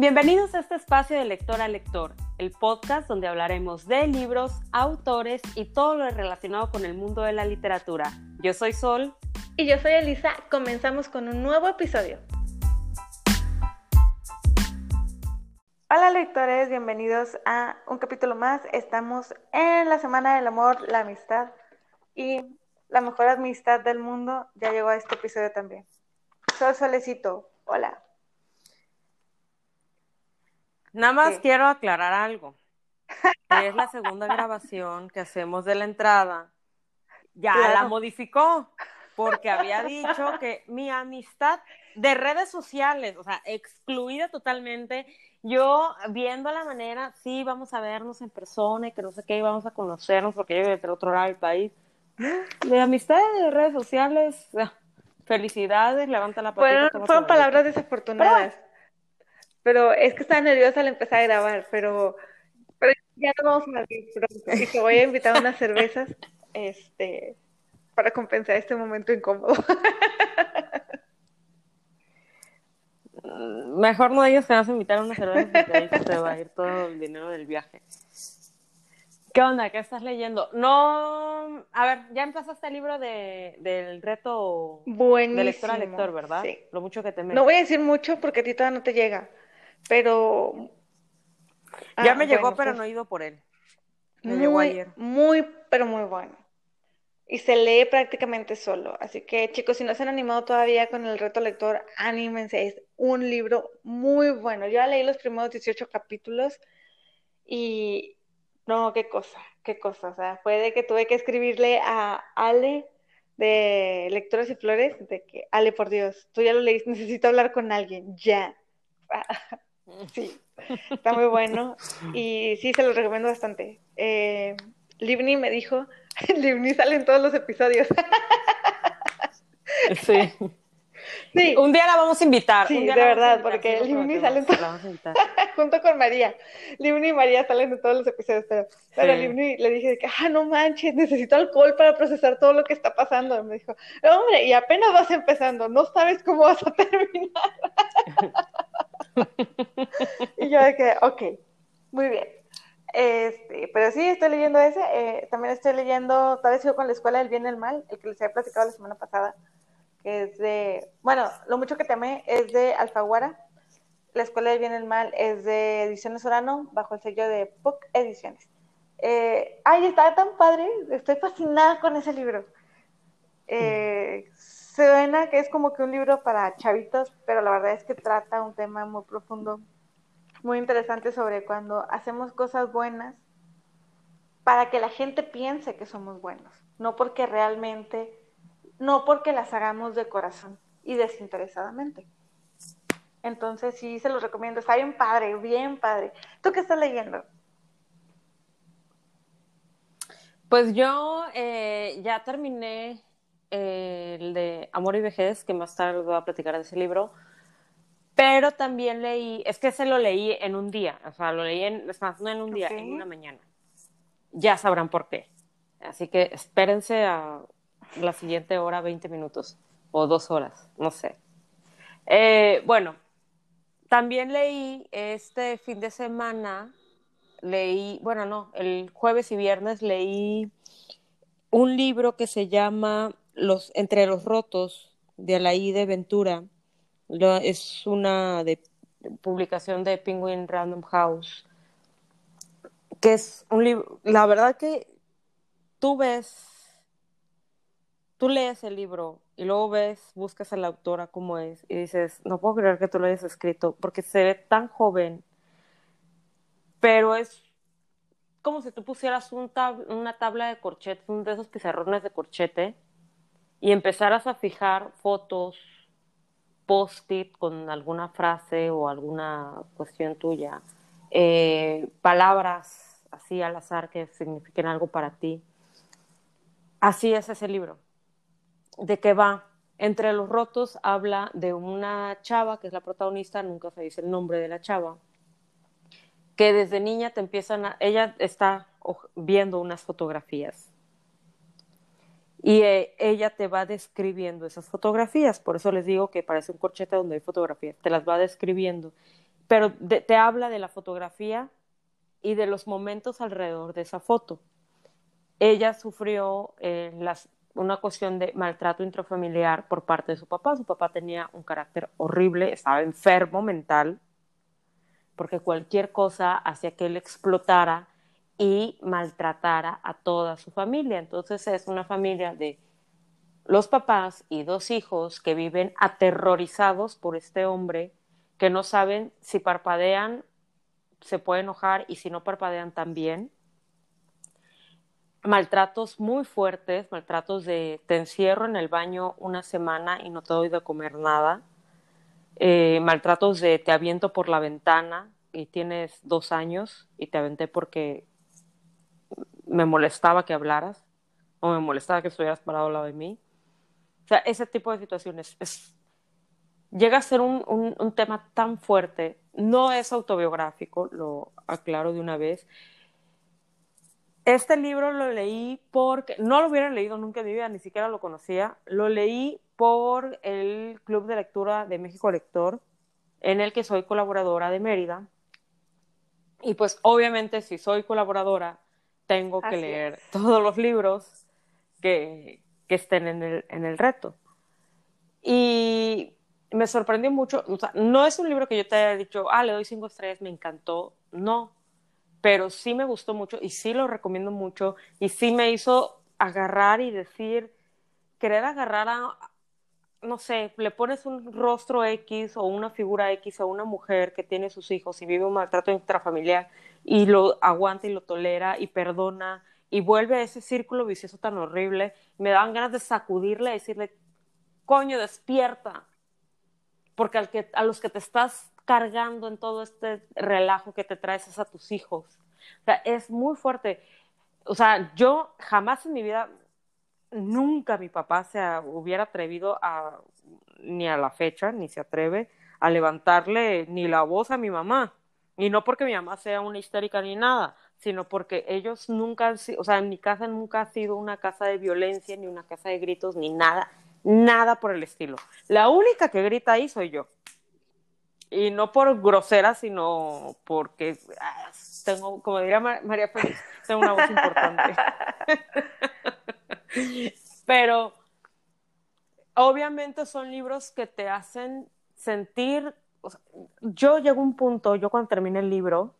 Bienvenidos a este espacio de lector a lector, el podcast donde hablaremos de libros, autores y todo lo relacionado con el mundo de la literatura. Yo soy Sol. Y yo soy Elisa. Comenzamos con un nuevo episodio. Hola lectores, bienvenidos a un capítulo más. Estamos en la Semana del Amor, la Amistad y la mejor amistad del mundo. Ya llegó a este episodio también. Sol Solecito, hola. Nada más quiero aclarar algo. es la segunda grabación que hacemos de la entrada. Ya la modificó porque había dicho que mi amistad de redes sociales, o sea, excluida totalmente, yo viendo la manera, sí, vamos a vernos en persona y que no sé qué, vamos a conocernos porque yo desde otro lado del país. De amistad de redes sociales, felicidades, levanta la patita. fueron palabras desafortunadas pero es que estaba nerviosa al empezar a grabar, pero, pero ya no vamos a ver pronto y te voy a invitar a unas cervezas este, para compensar este momento incómodo. Mejor no ellos que vas a invitar a unas cervezas porque ahí se te va a ir todo el dinero del viaje. ¿Qué onda? ¿Qué estás leyendo? No, a ver, ya empezaste el libro de, del reto de lector a lector, ¿verdad? Sí. Lo mucho que te No voy a decir mucho porque a ti todavía no te llega, pero... Ya me ah, llegó, pero pues no he ido por él. Me muy, llegó ayer. Muy, pero muy bueno. Y se lee prácticamente solo. Así que, chicos, si no se han animado todavía con el reto lector, anímense. Es un libro muy bueno. Yo ya leí los primeros 18 capítulos y no, qué cosa, qué cosa. O sea, fue de que tuve que escribirle a Ale de Lectores y Flores, de que, Ale, por Dios, tú ya lo leíste, necesito hablar con alguien, ya. Sí, está muy bueno y sí, se lo recomiendo bastante. Eh, Livni me dijo, Livni sale en todos los episodios. Sí. Sí. Un día la vamos a invitar. Sí, de verdad, porque Livni sale en todos junto con María. Livni y María salen en todos los episodios, pero, pero Livni le dije que, ah, no manches, necesito alcohol para procesar todo lo que está pasando. me dijo, hombre, y apenas vas empezando, no sabes cómo vas a terminar. y yo de que, ok, muy bien. Este, pero sí, estoy leyendo ese. Eh, también estoy leyendo, tal vez sigo con la escuela del bien y el mal, el que les había platicado la semana pasada, que es de, bueno, lo mucho que temé es de Alfaguara. La escuela del bien y el mal es de Ediciones Orano, bajo el sello de PUC Ediciones. Eh, ay, está tan padre, estoy fascinada con ese libro. Eh, suena que es como que un libro para chavitos, pero la verdad es que trata un tema muy profundo, muy interesante sobre cuando hacemos cosas buenas para que la gente piense que somos buenos, no porque realmente, no porque las hagamos de corazón y desinteresadamente. Entonces sí, se los recomiendo, está bien padre, bien padre. ¿Tú qué estás leyendo? Pues yo eh, ya terminé el de Amor y Vejez, que más tarde voy a platicar de ese libro, pero también leí, es que se lo leí en un día, o sea, lo leí en, es más, no en un día, en una mañana. Ya sabrán por qué. Así que espérense a la siguiente hora, 20 minutos, o dos horas, no sé. Eh, bueno, también leí este fin de semana, leí, bueno, no, el jueves y viernes leí un libro que se llama los, Entre los Rotos de Alaide Ventura. es una de, publicación de Penguin Random House, que es un libro, la verdad que tú ves, tú lees el libro y luego ves, buscas a la autora cómo es y dices, no puedo creer que tú lo hayas escrito porque se ve tan joven, pero es como si tú pusieras un una tabla de corchete, uno de esos pizarrones de corchete, y empezaras a fijar fotos, post-it con alguna frase o alguna cuestión tuya, eh, palabras así al azar que signifiquen algo para ti. Así es ese libro. ¿De qué va? Entre los rotos habla de una chava que es la protagonista, nunca se dice el nombre de la chava, que desde niña te empiezan a, ella está viendo unas fotografías y eh, ella te va describiendo esas fotografías, por eso les digo que parece un corchete donde hay fotografías, te las va describiendo pero te habla de la fotografía y de los momentos alrededor de esa foto. Ella sufrió eh, una cuestión de maltrato intrafamiliar por parte de su papá. Su papá tenía un carácter horrible, estaba enfermo mental, porque cualquier cosa hacía que él explotara y maltratara a toda su familia. Entonces es una familia de los papás y dos hijos que viven aterrorizados por este hombre, que no saben si parpadean, se puede enojar y si no parpadean también. Maltratos muy fuertes, maltratos de te encierro en el baño una semana y no te doy de comer nada. Eh, maltratos de te aviento por la ventana y tienes dos años y te aventé porque me molestaba que hablaras o me molestaba que estuvieras parado al lado de mí. O sea, ese tipo de situaciones es, llega a ser un, un, tema tan fuerte. No es autobiográfico, lo aclaro de una vez. Este libro lo leí porque no lo hubiera leído nunca en mi vida, ni siquiera lo conocía. Lo leí por el Club de Lectura de México Lector, en el que soy colaboradora de Mérida. Y pues obviamente si soy colaboradora, tengo que leer todos los libros que, que estén en el, en el, reto. Y me sorprendió mucho, o sea, no es un libro que yo te haya dicho, ah, le doy cinco estrellas, me encantó, no, pero sí me gustó mucho y sí lo recomiendo mucho y sí me hizo agarrar y decir, querer agarrar a, no sé, le pones un rostro X o una figura X a una mujer que tiene sus hijos y vive un maltrato intrafamiliar y lo aguanta y lo tolera y perdona y vuelve a ese círculo vicioso tan horrible, me daban ganas de sacudirle y decirle, coño, despierta, porque al que, a los que te estás cargando en todo este relajo que te traes es a tus hijos. O sea, es muy fuerte. O sea, yo jamás en mi vida, nunca mi papá se hubiera atrevido a, ni a la fecha, ni se atreve a levantarle ni la voz a mi mamá. Y no porque mi mamá sea una histérica ni nada, sino porque ellos nunca han sido, o sea, en mi casa nunca ha sido una casa de violencia, ni una casa de gritos, ni nada, nada por el estilo. La única que grita ahí soy yo. Y no por grosera, sino porque ah, tengo, como diría María Félix, tengo una voz importante. Pero obviamente son libros que te hacen sentir yo llego a un punto, yo cuando terminé el libro,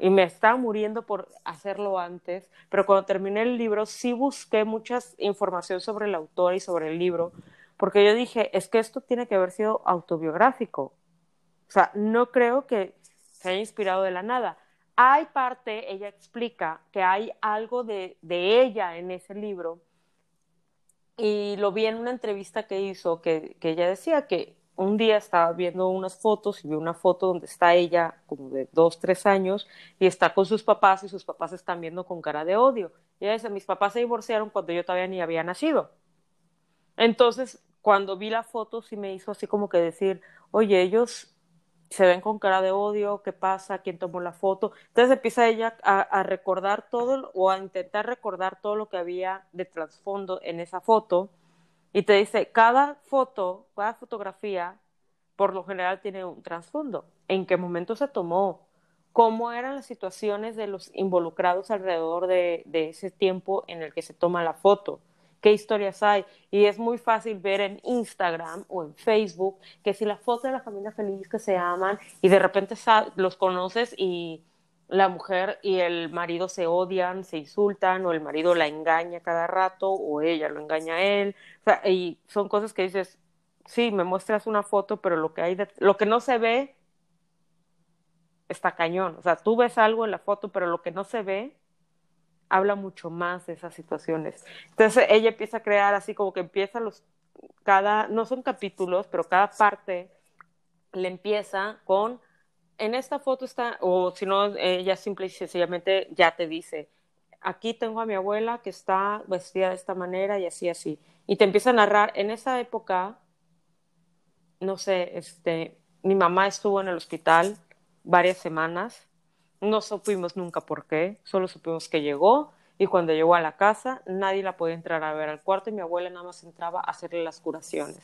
y me estaba muriendo por hacerlo antes, pero cuando terminé el libro sí busqué mucha información sobre el autor y sobre el libro, porque yo dije, es que esto tiene que haber sido autobiográfico. O sea, no creo que se haya inspirado de la nada. Hay parte, ella explica que hay algo de, de ella en ese libro, y lo vi en una entrevista que hizo, que, que ella decía que un día estaba viendo unas fotos y vi una foto donde está ella como de dos, tres años y está con sus papás y sus papás están viendo con cara de odio. Y ella dice, mis papás se divorciaron cuando yo todavía ni había nacido. Entonces, cuando vi la foto sí me hizo así como que decir, oye, ellos se ven con cara de odio, ¿qué pasa? ¿Quién tomó la foto? Entonces empieza ella a, a recordar todo o a intentar recordar todo lo que había de trasfondo en esa foto y te dice, cada foto, cada fotografía, por lo general tiene un trasfondo. ¿En qué momento se tomó? ¿Cómo eran las situaciones de los involucrados alrededor de, de ese tiempo en el que se toma la foto? qué historias hay. Y es muy fácil ver en Instagram o en Facebook que si la foto de la familia feliz que se aman y de repente los conoces y la mujer y el marido se odian, se insultan, o el marido la engaña cada rato, o ella lo engaña a él. O sea, y son cosas que dices, sí, me muestras una foto, pero lo que hay lo que no se ve está cañón. O sea, tú ves algo en la foto, pero lo que no se ve habla mucho más de esas situaciones. Entonces ella empieza a crear así como que empieza los cada no son capítulos, pero cada parte le empieza con en esta foto está, o si no, ella simple y sencillamente ya te dice, aquí tengo a mi abuela que está vestida de esta manera y así, así. Y te empieza a narrar, en esa época, no sé, este, mi mamá estuvo en el hospital varias semanas, no supimos nunca por qué, solo supimos que llegó y cuando llegó a la casa nadie la podía entrar a ver al cuarto y mi abuela nada más entraba a hacerle las curaciones.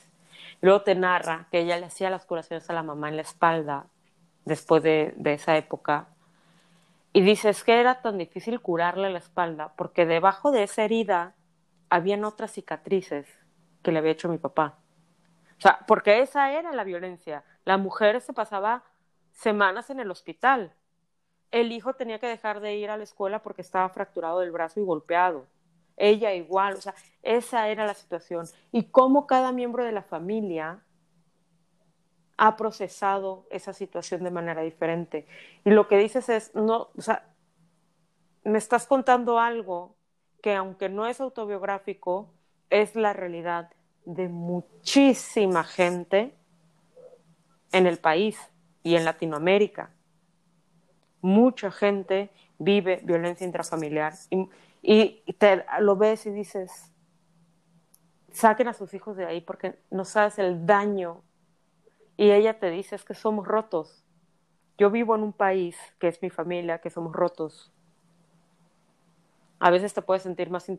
luego te narra que ella le hacía las curaciones a la mamá en la espalda después de, esa época. Y dices que era tan difícil curarle la espalda, porque debajo de esa herida habían otras cicatrices que le había hecho mi papá. O sea, porque esa era la violencia. La mujer se pasaba semanas en el hospital. El hijo tenía que dejar de ir a la escuela porque estaba fracturado del brazo y golpeado. Ella igual, o sea, esa era la situación. Y cómo cada miembro de la familia ha procesado esa situación de manera diferente. Y lo que dices es, no, o sea, me estás contando algo que aunque no es autobiográfico, es la realidad de muchísima gente en el país y en Latinoamérica. Mucha gente vive violencia intrafamiliar y, te, lo ves y dices, saquen a sus hijos de ahí porque no sabes el daño. Y ella te dice, es que somos rotos. Yo vivo en un país que es mi familia, que somos rotos. A veces te puedes sentir más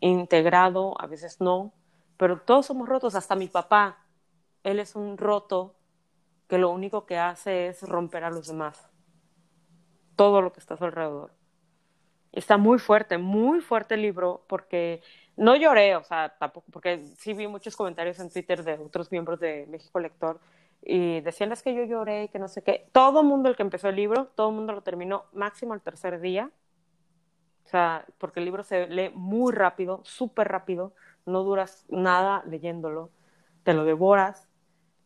integrado, a veces no, pero todos somos rotos, hasta mi papá. Él es un roto que lo único que hace es romper a los demás. Todo lo que está a su alrededor. Está muy fuerte, muy fuerte el libro, porque no lloré, o sea, tampoco, porque sí vi muchos comentarios en Twitter de otros miembros de México Lector y decían es que yo lloré y que no sé qué. Todo el mundo el que empezó el libro, todo el mundo lo terminó máximo el tercer día. O sea, porque el libro se lee muy rápido, súper rápido, no duras nada leyéndolo, te lo devoras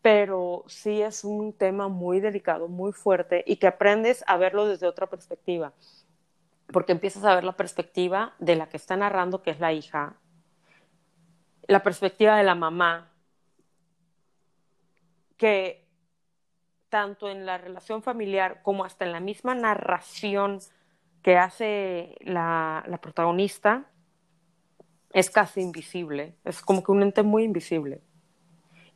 pero sí es un tema muy delicado, muy fuerte y que aprendes a verlo desde otra perspectiva, porque empiezas a ver la perspectiva de la que está narrando, que es la hija, la perspectiva de la mamá, que tanto en la relación familiar como hasta en la misma narración que hace la, protagonista, es casi invisible, es como que un ente muy invisible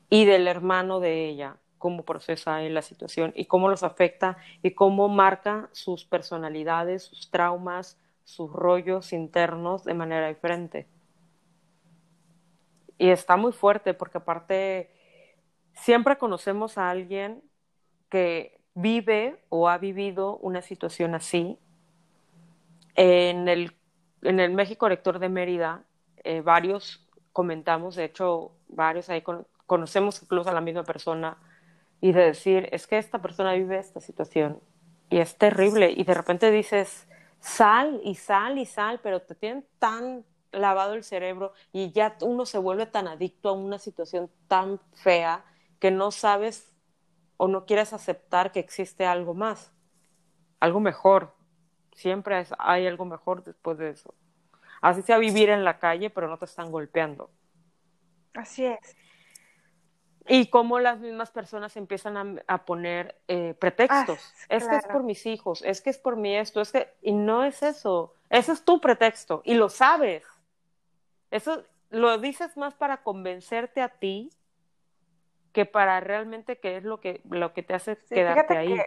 y del hermano de ella, cómo procesa él la situación y cómo los afecta y cómo marca sus personalidades, sus traumas, sus rollos internos de manera diferente. Y está muy fuerte porque aparte siempre conocemos a alguien que vive o ha vivido una situación así. En el, en el México Lector de Mérida, eh, varios comentamos, de hecho, varios ahí con, conocemos incluso a la misma persona y de decir, es que esta persona vive esta situación y es terrible y de repente dices, sal y sal y sal, pero te tienen tan lavado el cerebro y ya uno se vuelve tan adicto a una situación tan fea que no sabes o no quieres aceptar que existe algo más, algo mejor. Siempre hay algo mejor después de eso. Así sea vivir en la calle, pero no te están golpeando. Así es. Y cómo las mismas personas empiezan a, poner eh, pretextos. Ah, es que es por mis hijos, es que es por mí esto, es que... Y no es eso. Ese es tu pretexto y lo sabes. Eso lo dices más para convencerte a ti que para realmente qué es lo que, lo que te hace quedarte ahí.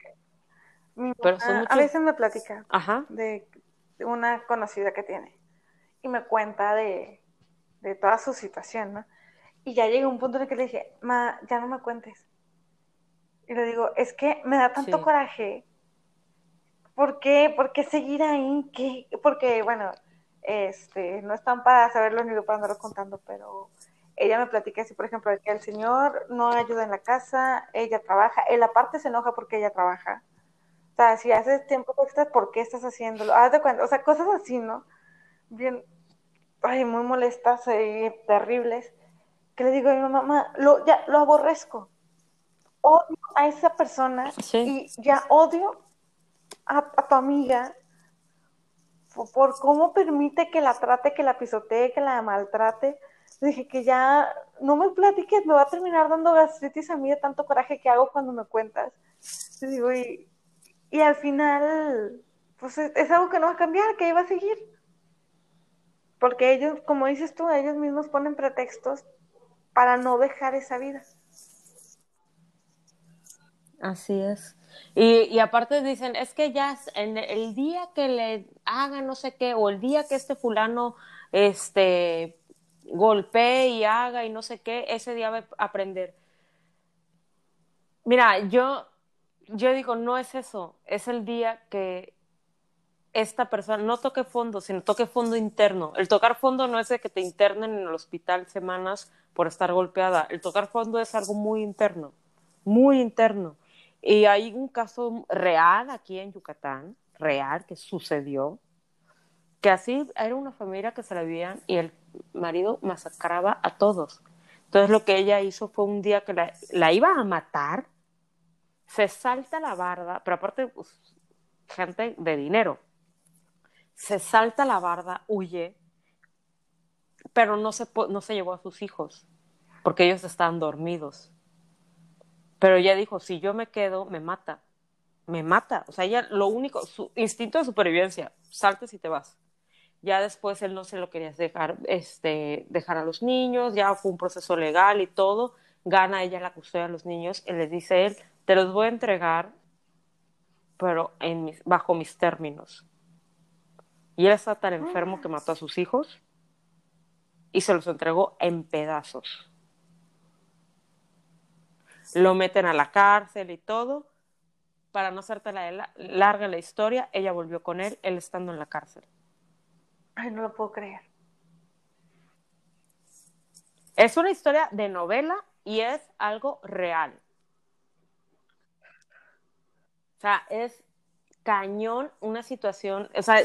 A veces me platica De, una conocida que tiene y me cuenta de, de toda su situación, ¿no? Y ya llegó un punto en el que le dije, ma, ya no me cuentes. Y le digo, es que me da tanto coraje. ¿Por qué? ¿Por qué seguir ahí? ¿Qué? Porque, bueno, este, no están para saberlo ni para andarlo contando, pero ella me platica así, por ejemplo, que el señor no ayuda en la casa, ella trabaja, él aparte se enoja porque ella trabaja. O sea, si haces tiempo extra, ¿por qué estás haciéndolo? Haz de cuenta, o sea, cosas así, ¿no? Bien, ay, muy molestas y terribles que le digo a mi mamá, lo, ya lo aborrezco. Odio a esa persona y ya odio a, tu amiga por, cómo permite que la trate, que la pisotee, que la maltrate. Dije que ya no me platiques, me va a terminar dando gastritis a mí de tanto coraje que hago cuando me cuentas. Y, y al final, pues es, es algo que no va a cambiar, que iba a seguir. Porque ellos, como dices tú, ellos mismos ponen pretextos para no dejar esa vida. Así es. Y, y, aparte dicen, es que ya en el día que le haga no sé qué, o el día que este fulano este, golpee y haga y no sé qué, ese día va a aprender. Mira, yo yo digo, no es eso, es el día que esta persona no toque fondo, sino toque fondo interno. El tocar fondo no es de que te internen en el hospital semanas por estar golpeada. El tocar fondo es algo muy interno, muy interno. Y hay un caso real aquí en Yucatán, real, que sucedió, que así era una familia que se la vivían y el marido masacraba a todos. Entonces lo que ella hizo fue un día que la, iba a matar, se salta la barda, pero aparte, pues, gente de dinero, se salta la barda, huye, pero no se, no se llevó a sus hijos, porque ellos estaban dormidos. Pero ella dijo, si yo me quedo, me mata, me mata. O sea, ella lo único, su instinto de supervivencia, saltes y te vas. Ya después él no se lo quería dejar, este, dejar a los niños, ya fue un proceso legal y todo. Gana ella la custodia de los niños y le dice él, te los voy a entregar, pero en bajo mis términos. Y él está tan enfermo que mató a sus hijos y se los entregó en pedazos. Lo meten a la cárcel y todo. Para no hacerte la larga la historia, ella volvió con él, él estando en la cárcel. Ay, no lo puedo creer. Es una historia de novela y es algo real. O sea, es cañón una situación, o sea,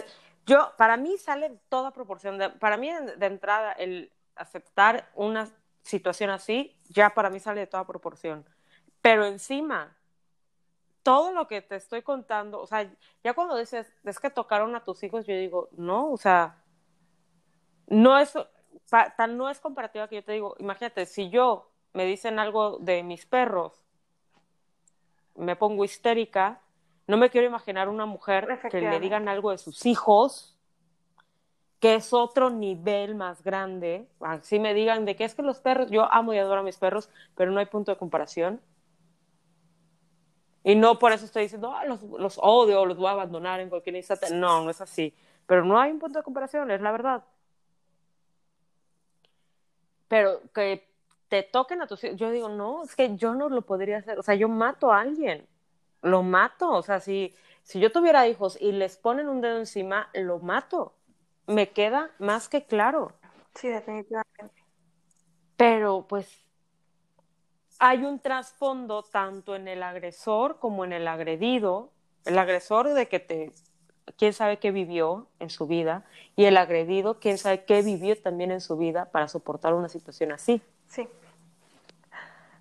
yo, para mí sale toda proporción. De, para mí, de, entrada, el aceptar una situación así, ya para mí sale de toda proporción. Pero encima, todo lo que te estoy contando, o sea, ya cuando dices, es que tocaron a tus hijos, yo digo, no, o sea, no es, tan no es comparativa que yo te digo, imagínate, si yo me dicen algo de mis perros, me pongo histérica, no me quiero imaginar una mujer que le digan algo de sus hijos, que es otro nivel más grande. Así me digan de que es que los perros, yo amo y adoro a mis perros, pero no hay punto de comparación. Y no por eso estoy diciendo, ah, los, los odio los voy a abandonar en cualquier instante. No, no es así. Pero no hay un punto de comparación, es la verdad. Pero que te toquen a tus hijos, yo digo, no, es que yo no lo podría hacer. O sea, yo mato a alguien lo mato. O sea, si, si yo tuviera hijos y les ponen un dedo encima, lo mato. Me queda más que claro. Sí, definitivamente. Pero pues hay un trasfondo tanto en el agresor como en el agredido. El agresor de que te, quién sabe qué vivió en su vida, y el agredido, quién sabe qué vivió también en su vida para soportar una situación así. Sí.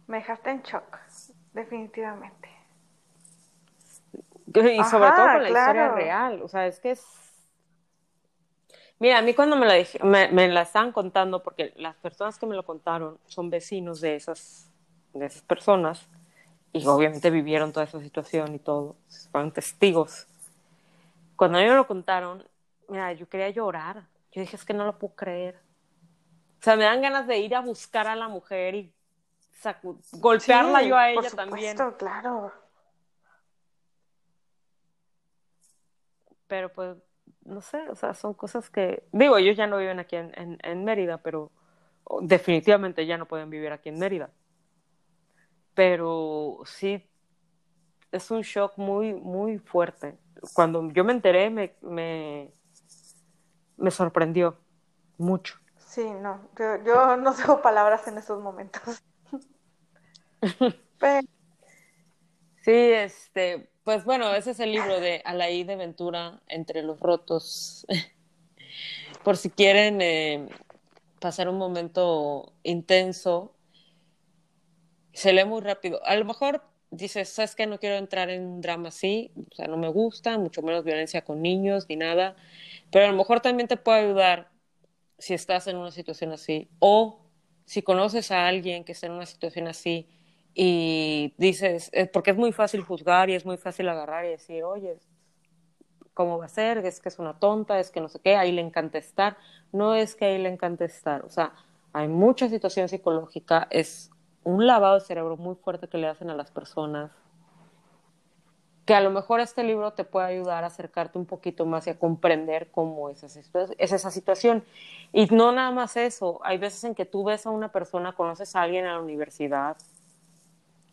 Me dejaste en shock, definitivamente. Y sobre todo con la historia real. O sea, es que es. Mira, a mí cuando me la, me, me la estaban contando, porque las personas que me lo contaron son vecinos de esas, de esas personas, y obviamente vivieron toda esa situación y todo, fueron testigos. Cuando a mí me lo contaron, mira, yo quería llorar. Yo dije, es que no lo puedo creer. O sea, me dan ganas de ir a buscar a la mujer y golpearla yo a ella por supuesto, también. claro. pero pues no sé, o sea, son cosas que, digo, ellos ya no viven aquí en, en, Mérida, pero definitivamente ya no pueden vivir aquí en Mérida. Pero sí, es un shock muy, muy fuerte. Cuando yo me enteré, me, me, me sorprendió mucho. Sí, no, yo, yo no tengo palabras en estos momentos. Sí, este, pues bueno, ese es el libro de Alaí de Ventura, Entre los Rotos. Por si quieren eh, pasar un momento intenso, se lee muy rápido. A lo mejor dices, ¿sabes que No quiero entrar en un drama así, o sea, no me gusta, mucho menos violencia con niños ni nada, pero a lo mejor también te puede ayudar si estás en una situación así o si conoces a alguien que está en una situación así y dices, eh, porque es muy fácil juzgar y es muy fácil agarrar y decir, oye, ¿cómo va a ser? Es que es una tonta, es que no sé qué, ahí le encanta estar. No es que ahí le encanta estar, o sea, hay mucha situación psicológica, es un lavado de cerebro muy fuerte que le hacen a las personas, que a lo mejor este libro te puede ayudar a acercarte un poquito más y a comprender cómo es esa, es esa situación. Y no nada más eso, hay veces en que tú ves a una persona, conoces a alguien en la universidad,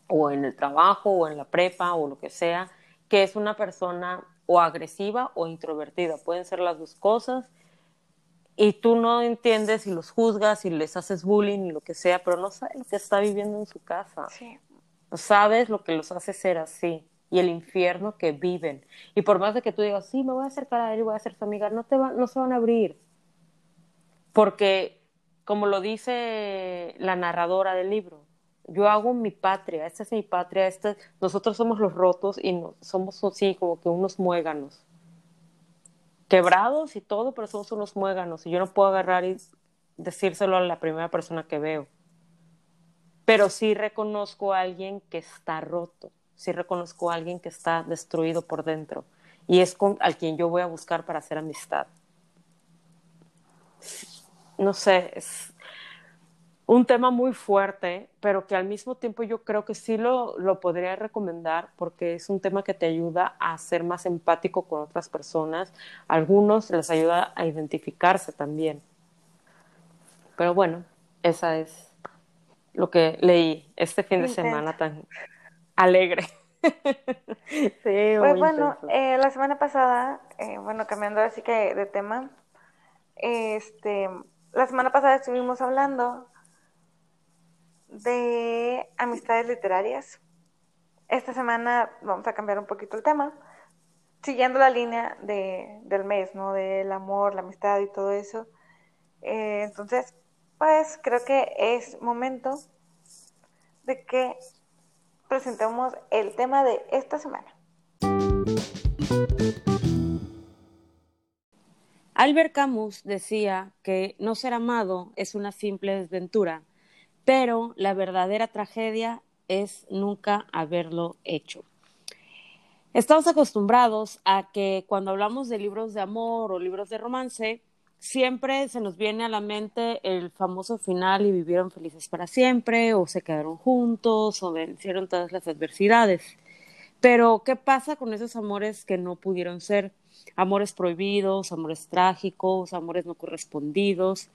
o en el trabajo, o en la prepa, o lo que sea, que es una persona o agresiva o introvertida. Pueden ser las dos cosas. Y tú no entiendes y los juzgas y les haces bullying y lo que sea, pero no sabes lo que está viviendo en su casa. Sí. No sabes lo que los hace ser así y el infierno que viven. Y por más de que tú digas, sí, me voy a acercar a él y voy a ser su amiga, no, te va, no se van a abrir. Porque, como lo dice la narradora del libro, yo hago mi patria, esta es mi patria, este, nosotros somos los rotos y no, somos así como que unos muéganos. Quebrados y todo, pero somos unos muéganos y yo no puedo agarrar y decírselo a la primera persona que veo. Pero sí reconozco a alguien que está roto, sí reconozco a alguien que está destruido por dentro y es con, al quien yo voy a buscar para hacer amistad. No sé, es, un tema muy fuerte, pero que al mismo tiempo yo creo que sí lo, lo, podría recomendar porque es un tema que te ayuda a ser más empático con otras personas. A algunos les ayuda a identificarse también. Pero bueno, esa es lo que leí este fin de semana tan alegre. sí, pues bueno, eh, la semana pasada, eh, bueno, cambiando así que de tema, este, la semana pasada estuvimos hablando de amistades literarias. Esta semana vamos a cambiar un poquito el tema, siguiendo la línea de, del mes, ¿no? Del amor, la amistad y todo eso. Eh, entonces, pues creo que es momento de que presentemos el tema de esta semana. Albert Camus decía que no ser amado es una simple desventura pero la verdadera tragedia es nunca haberlo hecho. Estamos acostumbrados a que cuando hablamos de libros de amor o libros de romance, siempre se nos viene a la mente el famoso final y vivieron felices para siempre, o se quedaron juntos, o vencieron todas las adversidades. Pero, ¿qué pasa con esos amores que no pudieron ser? Amores prohibidos, amores trágicos, amores no correspondidos,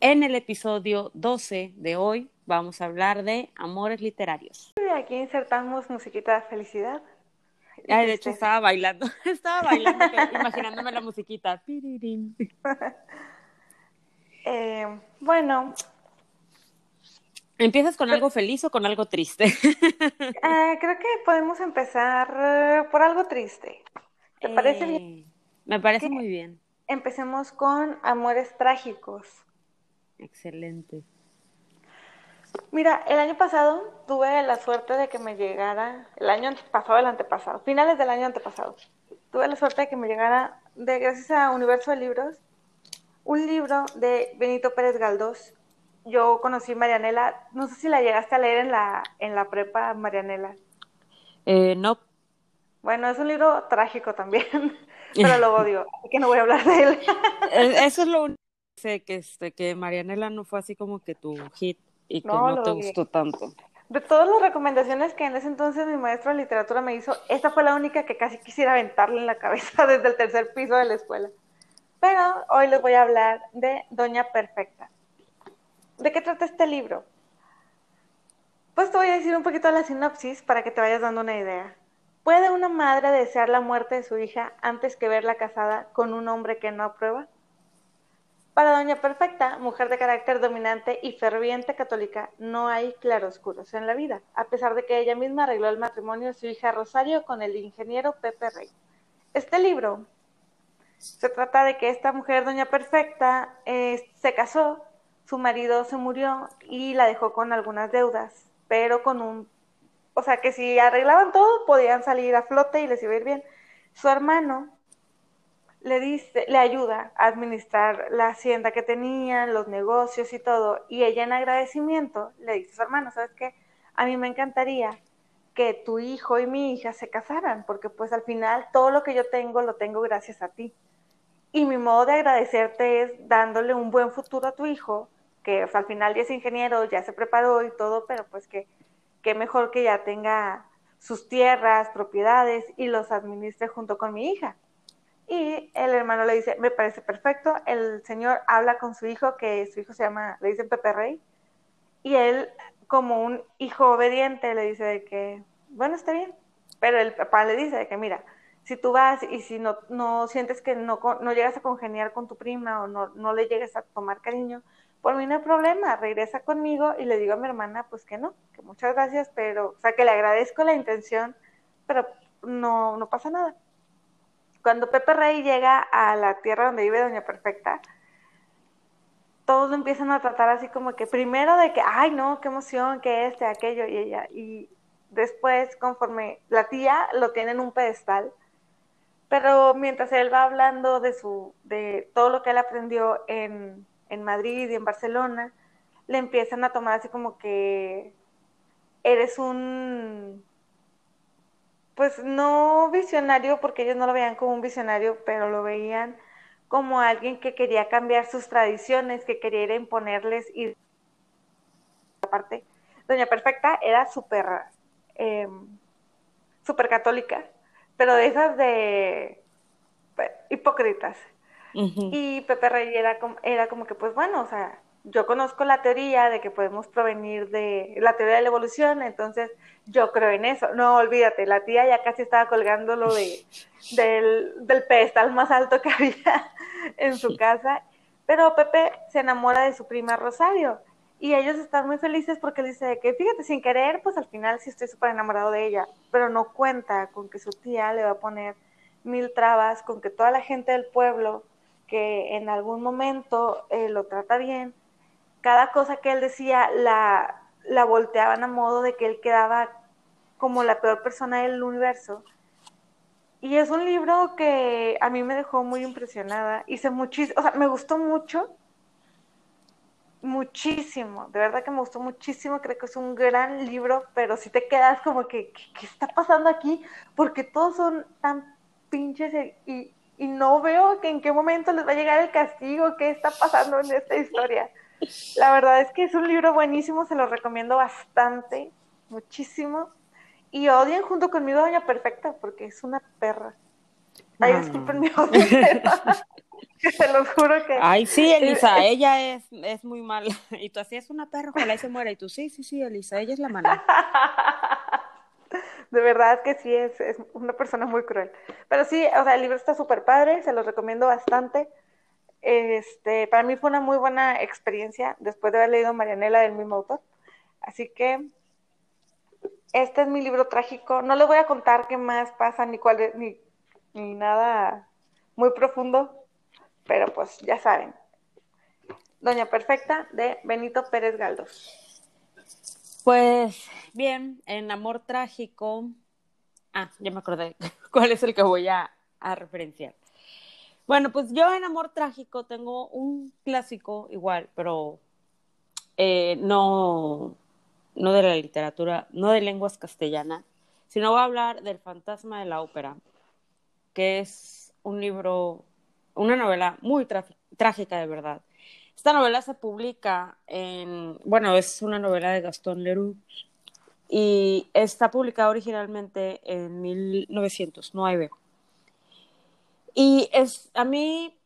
en el episodio 12 de hoy vamos a hablar de amores literarios. Aquí insertamos musiquita de felicidad. Ay, de hecho estaba bailando, estaba bailando, imaginándome la musiquita. eh, bueno. ¿Empiezas con algo feliz o con algo triste? Eh, creo que podemos empezar eh, por algo triste. ¿Te parece bien? Eh, me parece muy bien. Empecemos con amores trágicos. Excelente. Mira, el año pasado tuve la suerte de que me llegara, el año pasado, el antepasado, finales del año antepasado, tuve la suerte de que me llegara, de gracias a Universo de Libros, un libro de Benito Pérez Galdós. Yo conocí Marianela, no sé si la llegaste a leer en la, en la prepa, Marianela. Eh, no. Bueno, es un libro trágico también, pero lo odio, así que no voy a hablar de él. Eh, eso es lo único sé que, este, que Marianela no fue así como que tu hit y que no, te gustó tanto. De todas las recomendaciones que en ese entonces mi maestro de literatura me hizo, esta fue la única que casi quisiera aventarle en la cabeza desde el tercer piso de la escuela. Pero hoy les voy a hablar de Doña Perfecta. ¿De qué trata este libro? Pues te voy a decir un poquito la sinopsis para que te vayas dando una idea. ¿Puede una madre desear la muerte de su hija antes que verla casada con un hombre que no aprueba? Para Doña Perfecta, mujer de carácter dominante y ferviente católica, no hay claroscuros en la vida, a pesar de que ella misma arregló el matrimonio de su hija Rosario con el ingeniero Pepe Rey. Este libro se trata de que esta mujer, Doña Perfecta, eh, se casó, su marido se murió y la dejó con algunas deudas, pero con un... O sea, que si arreglaban todo, podían salir a flote y les iba a ir bien. Su hermano, le dice, le ayuda a administrar la hacienda que tenían, los negocios y todo, y ella en agradecimiento le dice a su hermano, ¿sabes qué? A mí me encantaría que tu hijo y mi hija se casaran, porque pues al final todo lo que yo tengo lo tengo gracias a ti. Y mi modo de agradecerte es dándole un buen futuro a tu hijo, que al final ya es ingeniero, ya se preparó y todo, pero pues que, que mejor que ya tenga sus tierras, propiedades y los administre junto con mi hija. Y el hermano le dice, me parece perfecto. El señor habla con su hijo, que su hijo se llama, le dicen Pepe Rey. Y él, como un hijo obediente, le dice que, bueno, está bien, pero el papá le dice que, mira, si tú vas y si no, no sientes que no, no llegas a congeniar con tu prima o no, no le llegues a tomar cariño, por mí no hay problema, regresa conmigo y le digo a mi hermana, pues que no, que muchas gracias, pero, o sea, que le agradezco la intención, pero no, no pasa nada. Cuando Pepe Rey llega a la tierra donde vive Doña Perfecta, todos lo empiezan a tratar así como que primero de que, ay no, qué emoción, que este, aquello y ella, y después conforme la tía lo tiene en un pedestal, pero mientras él va hablando de su, de todo lo que él aprendió en, en Madrid y en Barcelona, le empiezan a tomar así como que eres un, pues no visionario, porque ellos no lo veían como un visionario, pero lo veían como alguien que quería cambiar sus tradiciones, que quería ir a imponerles y aparte, Doña Perfecta era súper eh, súper católica, pero de esas de hipócritas. Y Pepe Rey era como, era como que, pues bueno, o sea, yo conozco la teoría de que podemos provenir de la teoría de la evolución, entonces yo creo en eso. No, olvídate, la tía ya casi estaba colgando lo de, del, del pedestal más alto que había en su casa, pero Pepe se enamora de su prima Rosario y ellos están muy felices porque él dice que fíjate, sin querer, pues al final sí estoy súper enamorado de ella, pero no cuenta con que su tía le va a poner mil trabas, con que toda la gente del pueblo que en algún momento eh, lo trata bien, cada cosa que él decía la, la volteaban a modo de que él quedaba como la peor persona del universo. Y es un libro que a mí me dejó muy impresionada. Hice muchísimo, o sea, me gustó mucho, muchísimo, de verdad que me gustó muchísimo, creo que es un gran libro, pero si te quedas como que, ¿qué, está pasando aquí? Porque todos son tan pinches y, y no veo que en qué momento les va a llegar el castigo, qué está pasando en esta historia. La verdad es que es un libro buenísimo, se lo recomiendo bastante, muchísimo. Y odien junto conmigo Doña Perfecta, porque es una perra. Ay, disculpen mi odio, que se los juro que... Ay, sí, Elisa, ella es, es muy mala. Y tú así es una perra, ojalá y se muera. Y tú, sí, sí, sí, Elisa, ella es la mala. de verdad que sí, es, es una persona muy cruel. Pero sí, o sea, el libro está súper padre, se los recomiendo bastante. Este, para mí fue una muy buena experiencia después de haber leído Marianela del mismo autor. Así que este es mi libro trágico. No les voy a contar qué más pasa ni cuál es, ni, ni nada muy profundo, pero pues ya saben. Doña Perfecta de Benito Pérez Galdós. Pues bien, en Amor Trágico. Ah, ya me acordé cuál es el que voy a, referenciar. Bueno, pues yo en Amor Trágico tengo un clásico igual, pero eh, no, no de la literatura, no de lenguas castellanas, sino voy a hablar del Fantasma de la Ópera, que es un libro, una novela muy trágica de verdad, esta novela se publica en, bueno, es una novela de Gastón Leroux y está publicada originalmente en 1909. Y es, a mí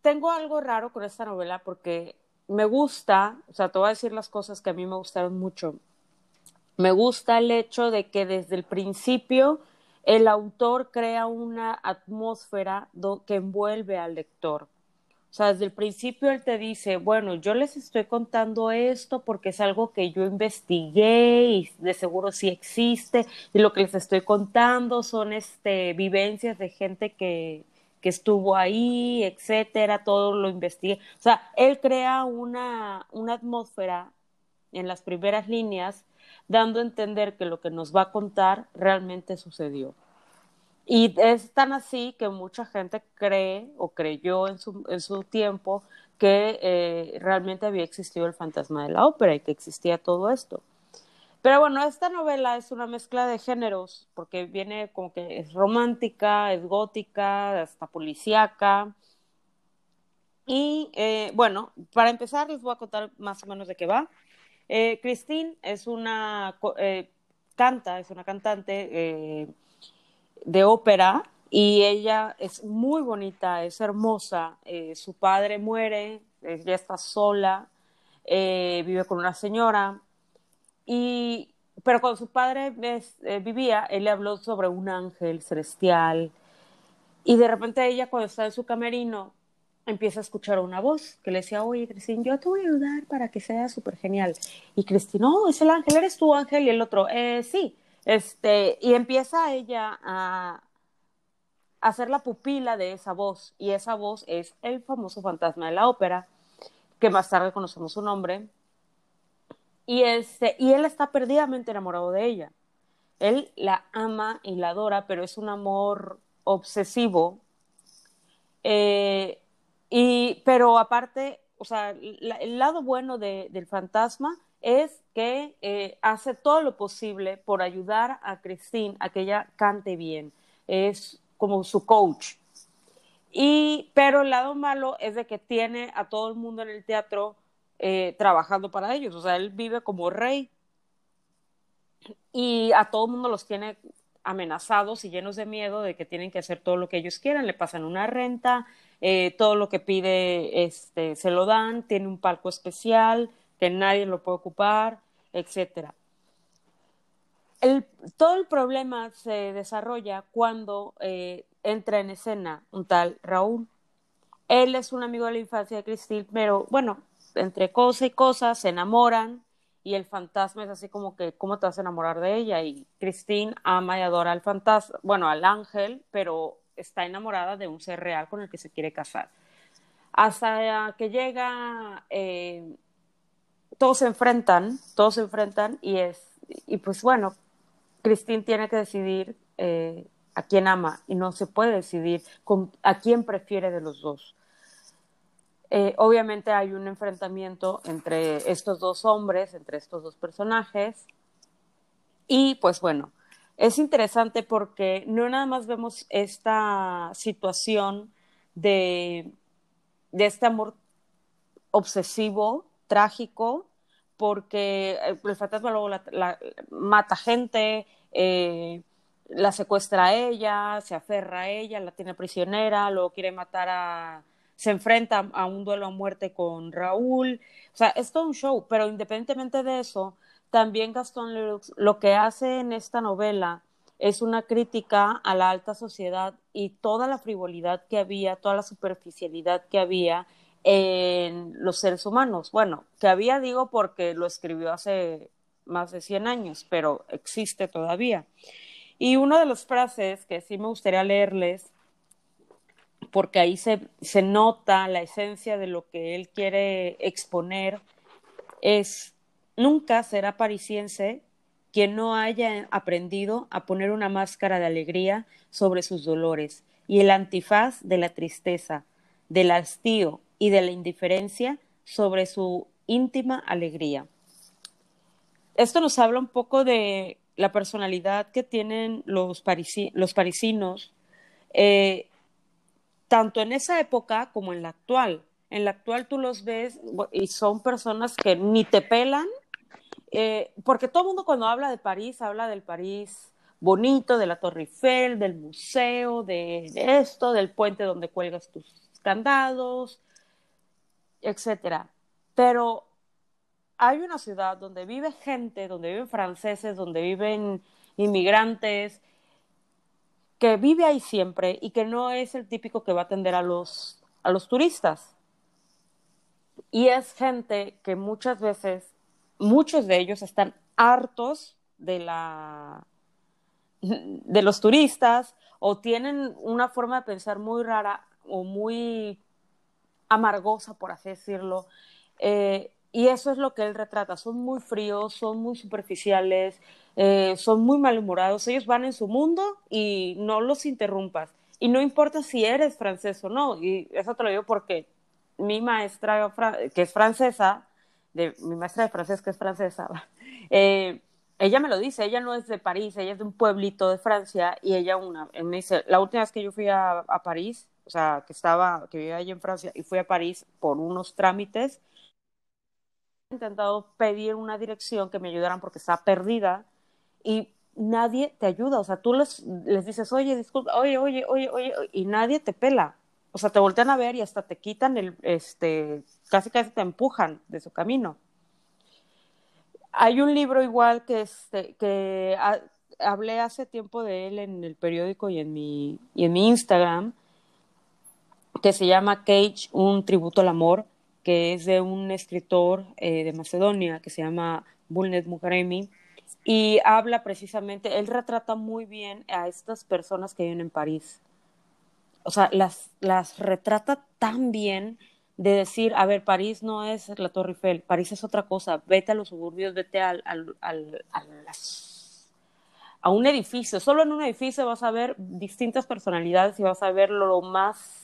tengo algo raro con esta novela porque me gusta, o sea, te voy a decir las cosas que a mí me gustaron mucho. Me gusta el hecho de que desde el principio el autor crea una atmósfera que envuelve al lector. O sea, desde el principio él te dice, bueno, yo les estoy contando esto porque es algo que yo investigué y de seguro sí existe y lo que les estoy contando son este vivencias de gente que, que estuvo ahí, etcétera, todo lo investigué. O sea, él crea una, una atmósfera en las primeras líneas dando a entender que lo que nos va a contar realmente sucedió. Y es tan así que mucha gente cree o creyó en su, en su tiempo que eh, realmente había existido el fantasma de la ópera y que existía todo esto. Pero bueno, esta novela es una mezcla de géneros, porque viene como que es romántica, es gótica, hasta policíaca. Y eh, bueno, para empezar les voy a contar más o menos de qué va. Eh, es una, canta, es una cantante de ópera y ella es muy bonita, es hermosa. Eh, su padre muere, ella está sola eh, vive con una señora, y, pero cuando su padre eh, vivía, él le habló sobre un ángel celestial, y de repente ella cuando está en su camerino, empieza a escuchar una voz que le decía, oye, Cristina, yo te voy a ayudar para que sea súper genial. Y Cristina, no, es el ángel, eres tú ángel, y el otro, eh, sí. Este, y empieza ella a, hacer la pupila de esa voz, y esa voz es el famoso fantasma de la ópera, que más tarde conocemos su nombre, y, este, y él está perdidamente enamorado de ella. Él la ama y la adora, pero es un amor obsesivo. Eh, y, pero aparte, o sea, el lado bueno del fantasma es que eh, hace todo lo posible por ayudar a Christine a que ella cante bien. Es como su coach. Y, pero el lado malo es de que tiene a todo el mundo en el teatro eh, trabajando para ellos. O sea, él vive como rey. Y a todo el mundo los tiene amenazados y llenos de miedo de que tienen que hacer todo lo que ellos quieran. Le pasan una renta, eh, todo lo que pide este, se lo dan, tiene un palco especial que nadie lo puede ocupar, etcétera todo el problema se desarrolla cuando eh, entra en escena un tal Raúl. Él es un amigo de la infancia de Cristina, pero bueno, entre cosa y cosa se enamoran y el fantasma es así como que, ¿cómo te vas a enamorar de ella? Y Christine ama y adora al fantasma, bueno, al ángel, pero está enamorada de un ser real con el que se quiere casar. Hasta que llega, eh, todos se enfrentan, todos se enfrentan y es, y pues bueno, Christine tiene que decidir eh, a quién ama y no se puede decidir a quién prefiere de los dos. Eh, obviamente hay un enfrentamiento entre estos dos hombres, entre estos dos personajes. Y pues bueno, es interesante porque no nada más vemos esta situación de, de este amor obsesivo, trágico, porque eh, el fantasma luego la, mata gente, eh, la secuestra a ella, se aferra a ella, la tiene prisionera, luego quiere matar a... se enfrenta a un duelo a muerte con Raúl. O sea, es todo un show, pero independientemente de eso, también Gastón Leroux lo que hace en esta novela es una crítica a la alta sociedad y toda la frivolidad que había, toda la superficialidad que había en los seres humanos. Bueno, que había, digo, porque lo escribió hace más de 100 años, pero existe todavía. Y una de las frases que sí me gustaría leerles, porque ahí se, se nota la esencia de lo que él quiere exponer, es, nunca será parisiense quien no haya aprendido a poner una máscara de alegría sobre sus dolores y el antifaz de la tristeza, del hastío y de la indiferencia sobre su íntima alegría. Esto nos habla un poco de la personalidad que tienen los, parisinos, eh, tanto en esa época como en la actual. En la actual tú los ves y son personas que ni te pelan, eh, porque todo el mundo cuando habla de París habla del París bonito, de la Torre Eiffel, del museo, de esto, del puente donde cuelgas tus candados, etcétera. Pero hay una ciudad donde vive gente, donde viven franceses, donde viven inmigrantes, que vive ahí siempre y que no es el típico que va a atender a los, a los turistas. Y es gente que muchas veces, muchos de ellos están hartos de la de los turistas o tienen una forma de pensar muy rara o muy amargosa, por así decirlo. Eh, y eso es lo que él retrata. Son muy fríos, son muy superficiales, eh, son muy malhumorados. Ellos van en su mundo y no los interrumpas. Y no importa si eres francés o no. Y eso te lo digo porque mi maestra, que es francesa, de, mi maestra de francés que es francesa, eh, ella me lo dice, ella no es de París, ella es de un pueblito de Francia y ella una, me dice, la última vez que yo fui a, a París, o sea, que estaba, que vivía allí en Francia y fui a París por unos trámites. He intentado pedir una dirección que me ayudaran porque estaba perdida y nadie te ayuda. O sea, tú les, les dices, oye, disculpa, oye, oye, oye, oye, y nadie te pela. o sea, te voltean a ver y hasta te quitan el, este, casi casi te empujan de su camino. Hay un libro igual que, este, que hablé hace tiempo de él en el periódico y en mi, y en mi Instagram, que se llama Cage, un tributo al amor, que es de un escritor eh, de Macedonia que se llama Bulnet Mukaremi, y habla precisamente, él retrata muy bien a estas personas que viven en París. O sea, las, las retrata tan bien de decir, a ver, París no es la Torre Eiffel, París es otra cosa, vete a los suburbios, vete al, al, al, a un edificio, solo en un edificio vas a ver distintas personalidades y vas a ver lo más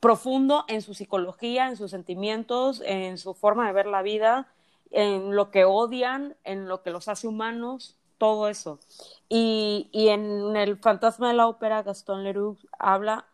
profundo en su psicología, en sus sentimientos, en su forma de ver la vida, en lo que odian, en lo que los hace humanos, todo eso. Y, y en el Fantasma de la Ópera, Gastón Leroux habla,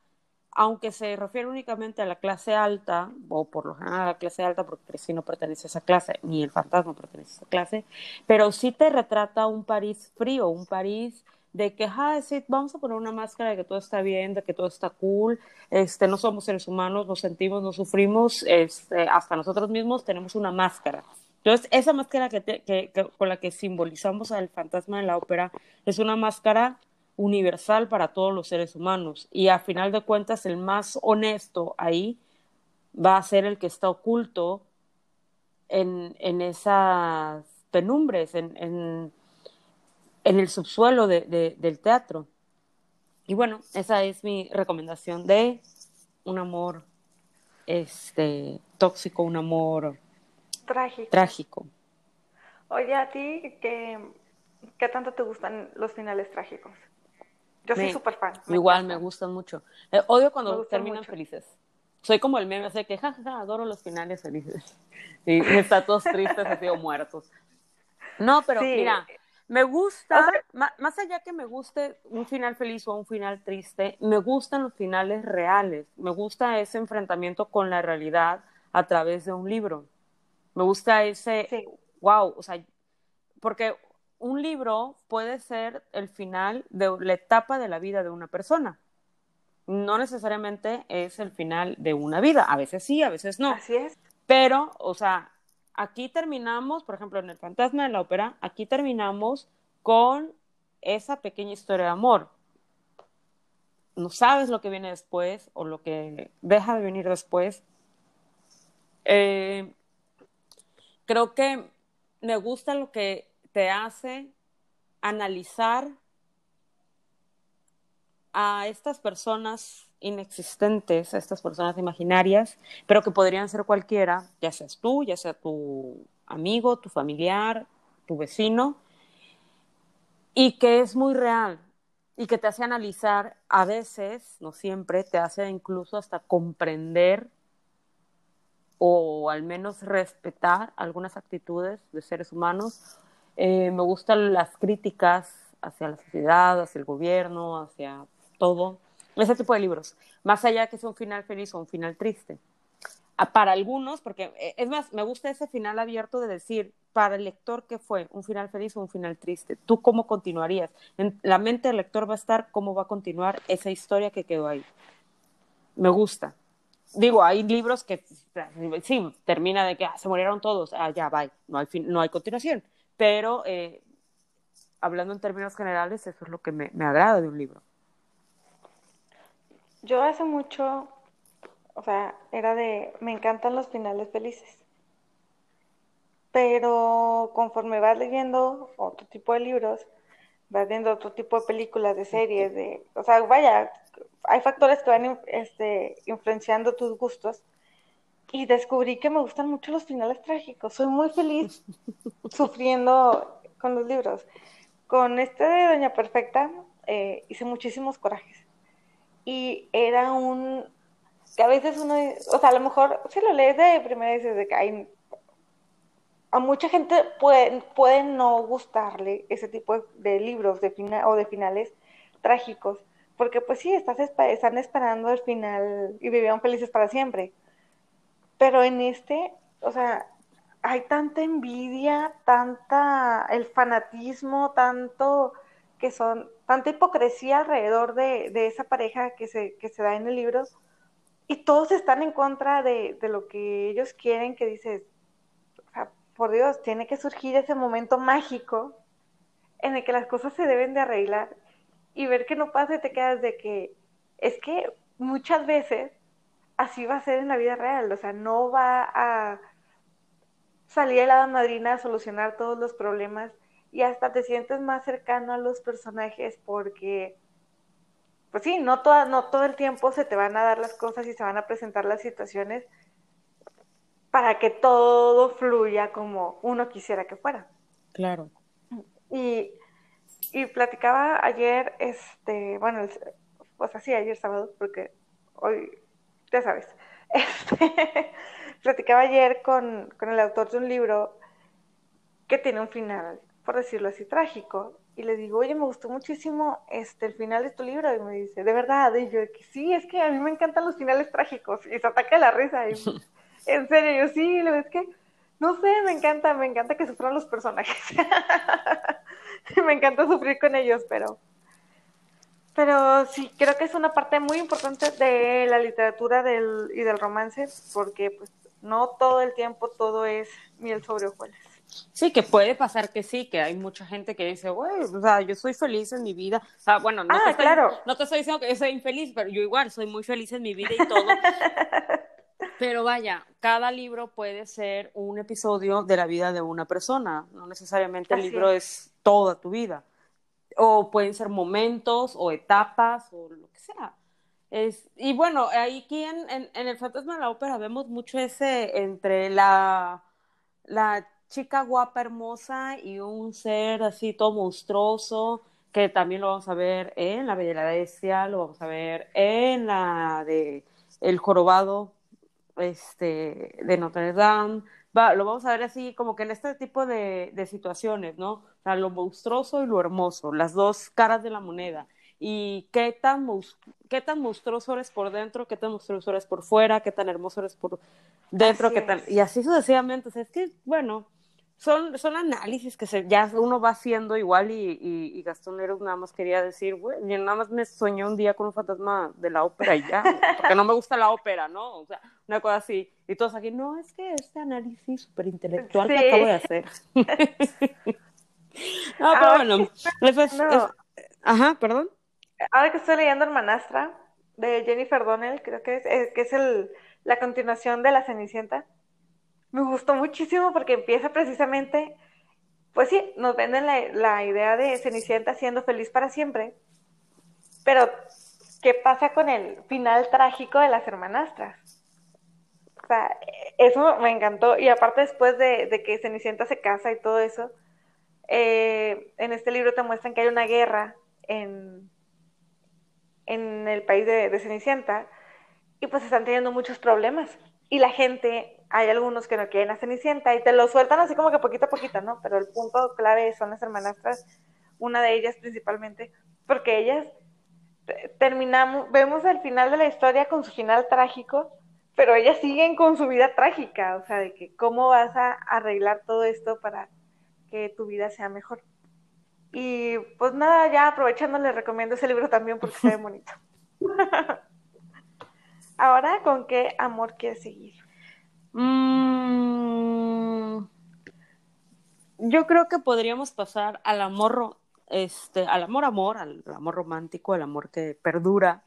aunque se refiere únicamente a la clase alta, o por lo general a la clase alta, porque Cresci no pertenece a esa clase, ni el fantasma pertenece a esa clase, pero sí te retrata un París frío, un París de que, ah, sí, vamos a poner una máscara de que todo está bien, de que todo está cool, este, no somos seres humanos, nos sentimos, nos sufrimos, este, hasta nosotros mismos tenemos una máscara. Entonces, esa máscara que, que, con la que simbolizamos al fantasma de la ópera es una máscara universal para todos los seres humanos y a final de cuentas el más honesto ahí va a ser el que está oculto en, en esas penumbres, en, en en el subsuelo de, del teatro. Y bueno, esa es mi recomendación de un amor este, tóxico, un amor trágico. trágico. Oye, a ti, ¿qué, ¿qué tanto te gustan los finales trágicos? Yo soy súper fan. igual, me gustan mucho. Eh, odio cuando terminan felices. Soy como el meme, así que jajaja, adoro los finales felices. Y todos tristes, así o muertos. No, pero mira, me gusta, más, allá que me guste un final feliz o un final triste, me gustan los finales reales. Me gusta ese enfrentamiento con la realidad a través de un libro. Me gusta ese, wow, o sea, porque un libro puede ser el final de la etapa de la vida de una persona. No necesariamente es el final de una vida. A veces sí, a veces no. Así es. Pero, o sea, aquí terminamos, por ejemplo, en El Fantasma de la Ópera, aquí terminamos con esa pequeña historia de amor. No sabes lo que viene después o lo que deja de venir después. Eh, creo que me gusta lo que te hace analizar a estas personas inexistentes, estas personas imaginarias, pero que podrían ser cualquiera, ya seas tú, ya sea tu amigo, tu familiar, tu vecino, y que es muy real y que te hace analizar a veces, no siempre, te hace incluso hasta comprender o al menos respetar algunas actitudes de seres humanos. Eh, me gustan las críticas hacia la sociedad, hacia el gobierno, hacia todo ese tipo de libros, más allá que sea un final feliz o un final triste. Ah, para algunos, porque eh, es más, me gusta ese final abierto de decir, para el lector, ¿qué fue? ¿Un final feliz o un final triste? ¿Tú cómo continuarías? En la mente del lector va a estar cómo va a continuar esa historia que quedó ahí. Me gusta. Digo, hay libros que sí, termina de que ah, se murieron todos, ah, ya, bye, no hay, no hay continuación. Pero eh, hablando en términos generales, eso es lo que me agrada de un libro. Yo hace mucho, o sea, era de, me encantan los finales felices. Pero conforme vas leyendo otro tipo de libros, vas viendo otro tipo de películas, de series, de, o sea, vaya, hay factores que van este, influenciando tus gustos. Y descubrí que me gustan mucho los finales trágicos. Soy muy feliz sufriendo con los libros. Con este de Doña Perfecta eh, hice muchísimos corajes y era un que a veces uno, o sea, a lo mejor si lo lees de primera vez de que a mucha gente puede, puede no gustarle ese tipo de, libros de final, o de finales trágicos, porque pues sí, estás, están esperando el final y vivieron felices para siempre. Pero en este, o sea, hay tanta envidia, tanta el fanatismo, tanto que son tanta hipocresía alrededor de, de esa pareja que se, que se da en el libro, y todos están en contra de, de lo que ellos quieren, que dices, por Dios, tiene que surgir ese momento mágico en el que las cosas se deben de arreglar y ver que no pasa te quedas de que es que muchas veces así va a ser en la vida real, o sea, no va a salir la madrina a solucionar todos los problemas y hasta te sientes más cercano a los personajes porque, pues sí, no, toda, no todo el tiempo se te van a dar las cosas y se van a presentar las situaciones para que todo fluya como uno quisiera que fuera. Claro. Y, y platicaba ayer, este, bueno, pues así ayer sábado, porque hoy, ya sabes, este, platicaba ayer con, con el autor de un libro que tiene un final por decirlo así, trágico. Y le digo, oye, me gustó muchísimo este, el final de tu libro. Y me dice, ¿de verdad? Y yo, sí, es que a mí me encantan los finales trágicos. Y se ataca la risa. Y, en serio, yo sí, es que, no sé, me encanta, me encanta que sufran los personajes. me encanta sufrir con ellos, pero... Pero sí, creo que es una parte muy importante de la literatura del, y del romance, porque pues no todo el tiempo todo es miel sobre hojuelas. Sí, que puede pasar que sí, que hay mucha gente que dice, güey, o sea, yo soy feliz en mi vida. O sea, bueno, no, ah, te claro. no te estoy diciendo que yo soy infeliz, pero yo igual soy muy feliz en mi vida y todo. pero vaya, cada libro puede ser un episodio de la vida de una persona, no necesariamente el libro es. toda tu vida. O pueden ser momentos o etapas o lo que sea. Es, y bueno, ahí aquí en, en, en, el Fantasma de la Ópera vemos mucho ese entre la, la chica guapa, hermosa y un ser así todo monstruoso, que también lo vamos a ver en La Bella y la Bestia, lo vamos a ver en la de El Jorobado este, de Notre Dame, Va, lo vamos a ver así como que en este tipo de, de situaciones, ¿no? O sea, lo monstruoso y lo hermoso, las dos caras de la moneda. Y qué tan, qué tan monstruoso eres por dentro, qué tan monstruoso eres por fuera, qué tan hermoso eres por dentro, qué tan... Y así sucesivamente. O sea, es que, bueno, son, son análisis que se, ya uno va haciendo igual y, y, Gastón Leros nada más quería decir, güey, yo nada más me soñé un día con un fantasma de la ópera y ya, porque no me gusta la ópera, ¿no? O sea, una cosa así. Y todos aquí, no, es que este análisis súper intelectual que acabo de hacer. no, pero bueno, ajá, perdón. Ahora que estoy leyendo Hermanastra de Jennifer Donnell, creo que es, eh, que es el, la continuación de La Cenicienta me gustó muchísimo porque empieza precisamente, pues sí, nos venden la, idea de Cenicienta siendo feliz para siempre, pero ¿qué pasa con el final trágico de las hermanastras? O sea, eso me encantó. Y aparte después de, que Cenicienta se casa y todo eso, eh, en este libro te muestran que hay una guerra en, en el país de, de Cenicienta y pues están teniendo muchos problemas. Y la gente hay algunos que no quieren a Cenicienta y te lo sueltan así como que poquito a poquito, ¿no? Pero el punto clave son las hermanastras, una de ellas principalmente, porque ellas terminamos, vemos el final de la historia con su final trágico, pero ellas siguen con su vida trágica, o sea, de que cómo vas a arreglar todo esto para que tu vida sea mejor. Y pues nada, ya aprovechando les recomiendo ese libro también porque se ve bonito. Ahora, ¿con qué amor quieres seguir? Mm, yo creo que podríamos pasar al amor, este, al amor amor, al amor romántico, al amor que perdura,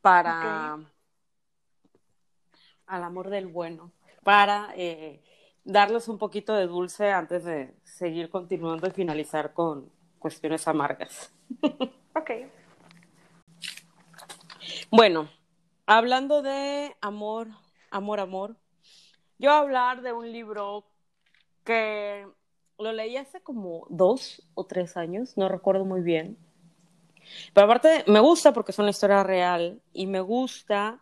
para al amor del bueno, para eh, darles un poquito de dulce antes de seguir continuando y finalizar con cuestiones amargas. ok. Bueno, hablando de amor, amor, amor, yo voy a hablar de un libro que lo leí hace como dos o tres años, no recuerdo muy bien. Pero aparte me gusta porque es una historia real y me gusta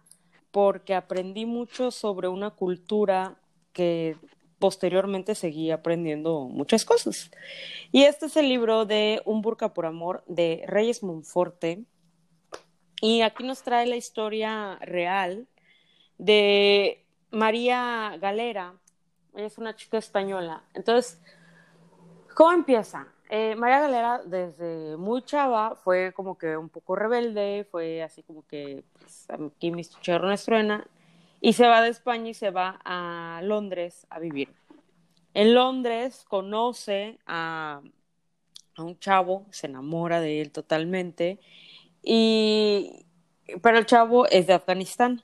porque aprendí mucho sobre una cultura que posteriormente seguí aprendiendo muchas cosas. Y este es el libro de Un burka por amor de Reyes Monforte. Y aquí nos trae la historia real de María Galera, ella es una chica española. Entonces, ¿cómo empieza? eh, María Galera desde muy chava fue como que un poco rebelde, fue así como que pues, aquí mis chicharrones truena y se va de España y se va a Londres a vivir. En Londres conoce a, a un chavo, se enamora de él totalmente, y, pero el chavo es de Afganistán.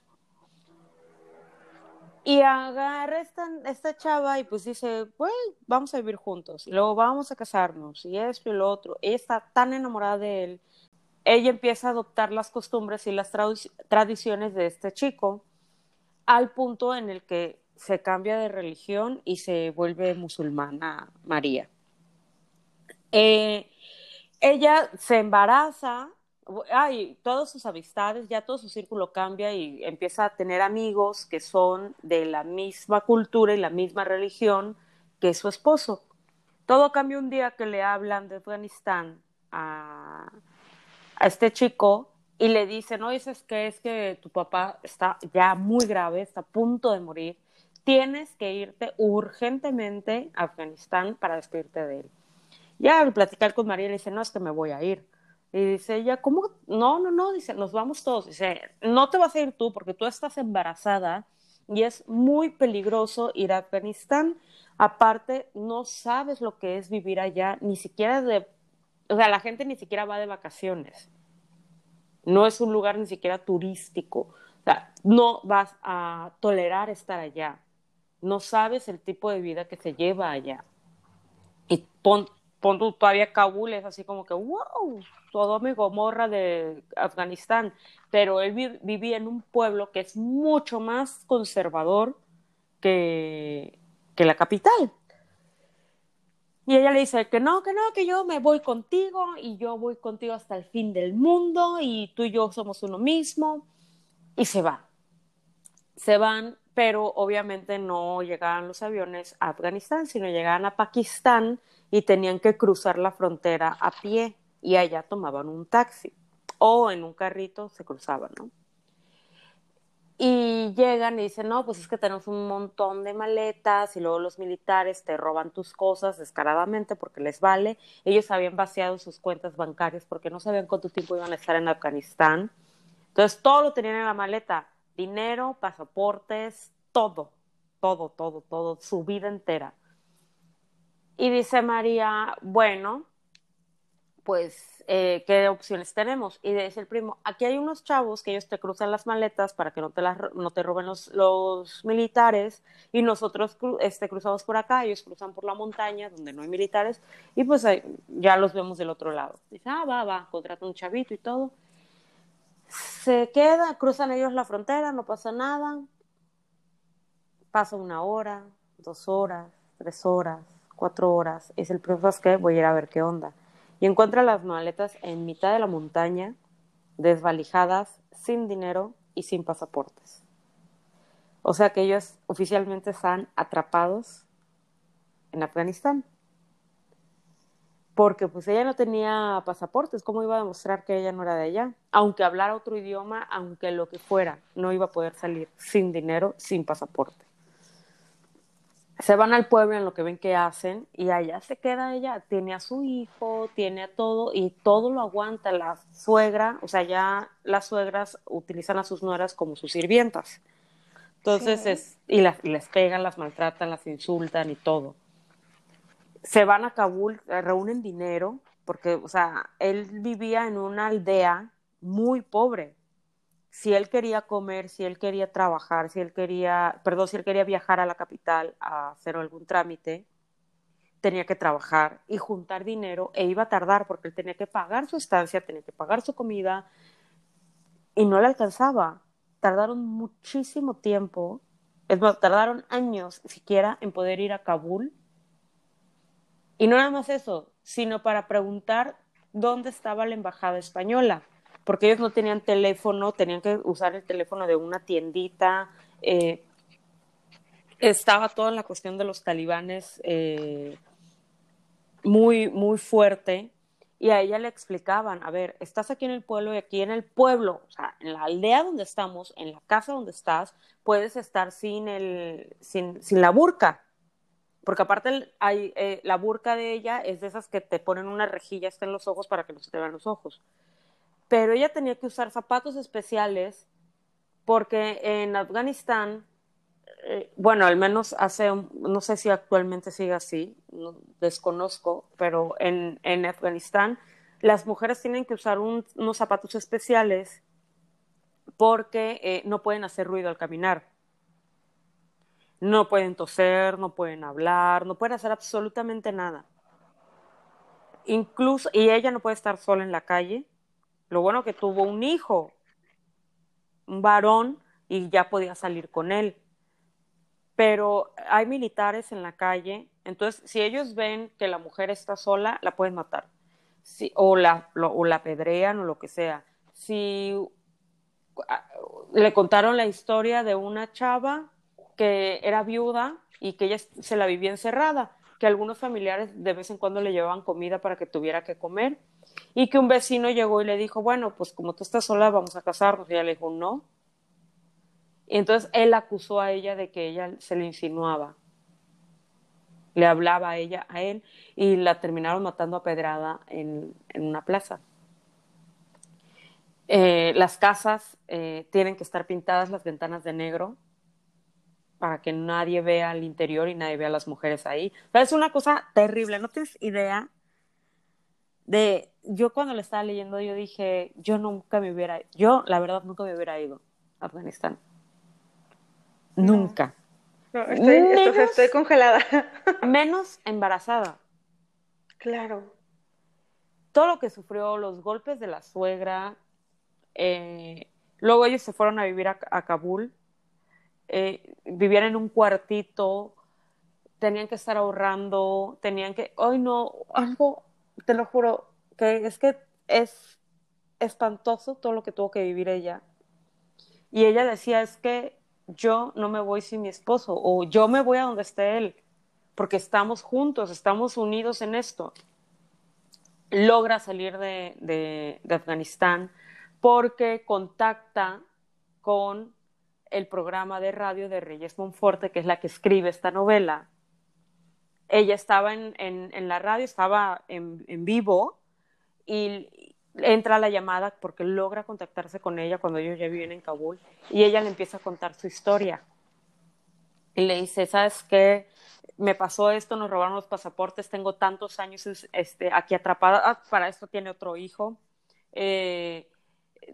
Y agarra esta, esta chava y pues dice, pues vamos a vivir juntos, y luego vamos a casarnos, y esto y lo otro. Ella está tan enamorada de él, ella empieza a adoptar las costumbres y las tradiciones de este chico, al punto en el que se cambia de religión y se vuelve musulmana María. Eh, ella se embaraza ay, todas sus amistades, ya todo su círculo cambia y empieza a tener amigos que son de la misma cultura y la misma religión que su esposo. Todo cambia un día que le hablan de Afganistán a, a este chico y le dicen, no dices que es que tu papá está ya muy grave, está a punto de morir, tienes que irte urgentemente a Afganistán para despedirte de él. Ya al platicar con María le dice, no, es que me voy a ir. Y dice ella, ¿cómo? No, no, no, dice, nos vamos todos. Dice, no te vas a ir tú porque tú estás embarazada y es muy peligroso ir a Afganistán. Aparte, no sabes lo que es vivir allá, ni siquiera de, o sea, la gente ni siquiera va de vacaciones. No es un lugar ni siquiera turístico. O sea, no vas a tolerar estar allá. No sabes el tipo de vida que se lleva allá. Y pon, pon todavía Kabul es así como que, wow, todo mi Gomorra de Afganistán, pero él vivía en un pueblo que es mucho más conservador que, que la capital. Y ella le dice que no, que no, que yo me voy contigo y yo voy contigo hasta el fin del mundo y tú y yo somos uno mismo. Y se van. Se van, pero obviamente no llegaban los aviones a Afganistán, sino llegaban a Pakistán y tenían que cruzar la frontera a pie y allá tomaban un taxi o en un carrito se cruzaban, ¿no? Y llegan y dicen, no, pues es que tenemos un montón de maletas y luego los militares te roban tus cosas descaradamente porque les vale. Ellos habían vaciado sus cuentas bancarias porque no sabían cuánto tiempo iban a estar en Afganistán. Entonces todo lo tenían en la maleta, dinero, pasaportes, todo, todo, todo, todo, su vida entera. Y dice María, bueno, pues, eh, ¿qué opciones tenemos? Y dice el primo, aquí hay unos chavos que ellos te cruzan las maletas para que no te, las, no te roben los, militares y nosotros este, cruzamos por acá, ellos cruzan por la montaña donde no hay militares y pues ya los vemos del otro lado. Dice, ah, va, va, contrata un chavito y todo. Se queda, cruzan ellos la frontera, no pasa nada. Pasa una hora, dos horas, tres horas, cuatro horas. Es el profesor que voy a ir a ver qué onda. Y encuentra las maletas en mitad de la montaña, desvalijadas, sin dinero y sin pasaportes. O sea que ellos oficialmente están atrapados en Afganistán. Porque pues ella no tenía pasaportes, ¿cómo iba a demostrar que ella no era de allá? Aunque hablara otro idioma, aunque lo que fuera, no iba a poder salir sin dinero, sin pasaporte se van al pueblo en lo que ven que hacen y allá se queda ella, tiene a su hijo, tiene a todo y todo lo aguanta la suegra, o sea, ya las suegras utilizan a sus nueras como sus sirvientas. Entonces, es, y, las, les pegan, las maltratan, las insultan y todo. Se van a Kabul, eh, reúnen dinero, porque, o sea, él vivía en una aldea muy pobre, si él quería comer, si él quería trabajar, si él quería, perdón, si él quería viajar a la capital a hacer algún trámite, tenía que trabajar y juntar dinero e iba a tardar porque él tenía que pagar su estancia, tenía que pagar su comida y no le alcanzaba. Tardaron muchísimo tiempo, es más, tardaron años siquiera en poder ir a Kabul. Y no nada más eso, sino para preguntar dónde estaba la embajada española porque ellos no tenían teléfono, tenían que usar el teléfono de una tiendita. Eh, estaba toda la cuestión de los talibanes eh, muy, muy fuerte. Y a ella le explicaban, a ver, estás aquí en el pueblo y aquí en el pueblo, o sea, en la aldea donde estamos, en la casa donde estás, puedes estar sin, el, sin, sin la burka. porque aparte eh, la burka de ella es de esas que te ponen una rejilla hasta en los ojos para que no se te vean los ojos. Pero ella tenía que usar zapatos especiales porque en Afganistán, eh, bueno, al menos hace, no sé si actualmente sigue así, desconozco, pero en, en, Afganistán las mujeres tienen que usar unos zapatos especiales porque eh, no pueden hacer ruido al caminar. No pueden toser, no pueden hablar, no pueden hacer absolutamente nada. Incluso, y ella no puede estar sola en la calle. Lo bueno que tuvo un hijo, un varón, y ya podía salir con él. Pero hay militares en la calle, entonces si ellos ven que la mujer está sola, la pueden matar. o, la, o la apedrean o lo que sea. Si ah, le contaron la historia de una chava que era viuda y que ella se la vivía encerrada, que algunos familiares de vez en cuando le llevaban comida para que tuviera que comer y que un vecino llegó y le dijo, bueno, pues como tú estás sola, vamos a casarnos. Y ella le dijo, no. Y entonces él acusó a ella de que ella se le insinuaba. Le hablaba a ella, a él, y la terminaron matando a pedrada en, una plaza. Eh, las casas eh, tienen que estar pintadas las ventanas de negro para que nadie vea el interior y nadie vea a las mujeres ahí. es una cosa terrible, no tienes idea de, yo cuando le estaba leyendo, yo dije, yo nunca me hubiera, yo la verdad nunca me hubiera ido a Afganistán. Nunca. No, estoy, estoy congelada. menos embarazada. Claro. Todo lo que sufrió, los golpes de la suegra, eh, luego ellos se fueron a vivir a Kabul eh, vivían en un cuartito, tenían que estar ahorrando, tenían que, ay no, algo, te lo juro, que es que es espantoso todo lo que tuvo que vivir ella. Y ella decía, es que yo no me voy sin mi esposo, o yo me voy a donde esté él, porque estamos juntos, estamos unidos en esto. Logra salir de, de Afganistán porque contacta con el programa de radio de Reyes Monforte, que es la que escribe esta novela. Ella estaba en, en, la radio, estaba en, en, vivo y entra la llamada porque logra contactarse con ella cuando ellos ya viven en Kabul y ella le empieza a contar su historia. Y le dice, ¿sabes qué? Me pasó esto, nos robaron los pasaportes, tengo tantos años este, aquí atrapada, ah, para esto tiene otro hijo. Eh,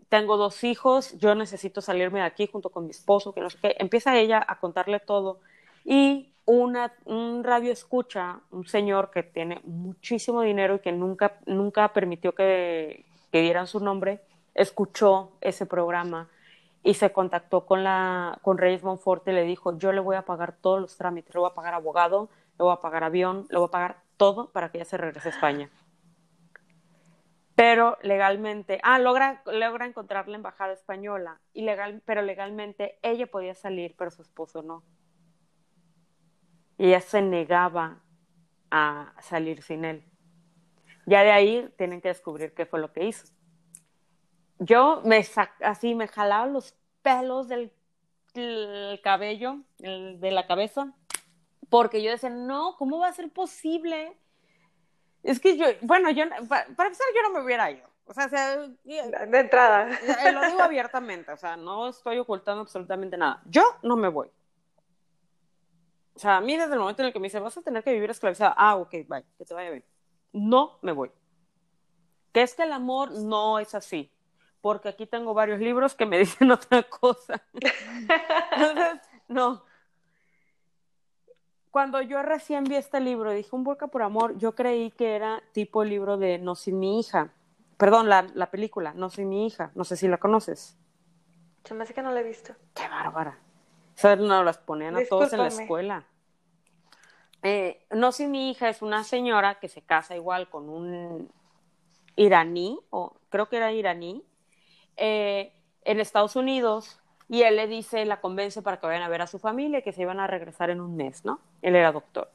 tengo dos hijos, yo necesito salirme de aquí junto con mi esposo, que no. Empieza ella a contarle todo y una, un radio escucha, un señor que tiene muchísimo dinero y que nunca, nunca permitió que, que dieran su nombre, escuchó ese programa y se contactó con, la, con Reyes Monforte y le dijo, yo le voy a pagar todos los trámites, le voy a pagar abogado, le voy a pagar avión, le voy a pagar todo para que ella se regrese a España pero legalmente, ah, logra, logra encontrar la embajada española, y pero legalmente ella podía salir, pero su esposo no. Y ella se negaba a salir sin él. Ya de ahí tienen que descubrir qué fue lo que hizo. Yo me así me jalaba los pelos del, cabello, de la cabeza, porque yo decía, no, ¿cómo va a ser posible es que yo, bueno, yo, para, empezar, yo no me hubiera ido. O sea, de entrada. Eh, lo digo abiertamente, o sea, no estoy ocultando absolutamente nada. Yo no me voy. O sea, a mí desde el momento en el que me dice, vas a tener que vivir esclavizada, ah, ok, bye, que te vaya bien. No me voy. Que es que el amor no es así, porque aquí tengo varios libros que me dicen otra cosa. Entonces, no, cuando yo recién vi este libro, dije un burka por amor, yo creí que era tipo libro de No sin mi hija. Perdón, la, la película, No sin mi hija. No sé si la conoces. Se me hace que no la he visto. Qué bárbara. ¿Sabes? No, las ponían a todos en la escuela. Eh, no sin mi hija es una señora que se casa igual con un iraní, o creo que era iraní, eh, en Estados Unidos y él le dice, la convence para que vayan a ver a su familia, que se iban a regresar en un mes, ¿no? Él era doctor.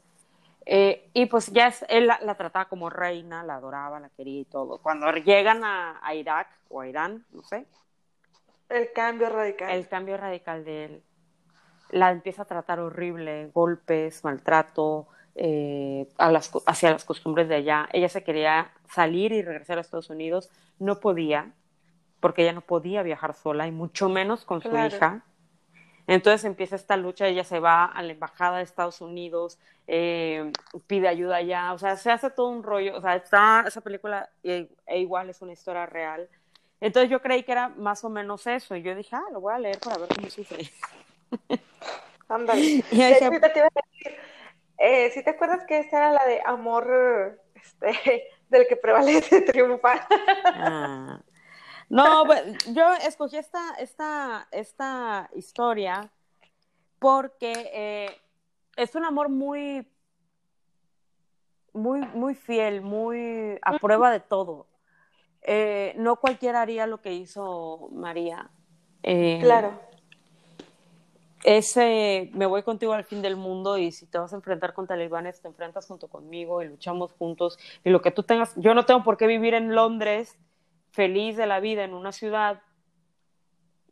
Eh, y pues ya él la, trataba como reina, la adoraba, la quería y todo. Cuando llegan a, Irak o a Irán, no sé. El cambio radical. El cambio radical de él. La empieza a tratar horrible, golpes, maltrato, eh, hacia las costumbres de allá. Ella se quería salir y regresar a Estados Unidos, no podía, porque ella no podía viajar sola y mucho menos con su hija. Entonces empieza esta lucha, ella se va a la embajada de Estados Unidos, eh, pide ayuda allá, o sea, se hace todo un rollo, o sea, está esa película e, e, igual es una historia real. Entonces yo creí que era más o menos eso, y yo dije, ah, lo voy a leer para ver cómo sufre. Ándale. Eh, si te acuerdas que esta era la de amor este, del que prevalece triunfa. Ah. No, pues, yo escogí esta, esta, esta historia porque eh, es un amor muy, muy, muy fiel, muy a prueba de todo. Eh, no cualquiera haría lo que hizo María. claro ese me voy contigo al fin del mundo y si te vas a enfrentar con talibanes, te enfrentas junto conmigo y luchamos juntos y lo que tú tengas, yo no tengo por qué vivir en Londres feliz de la vida en una ciudad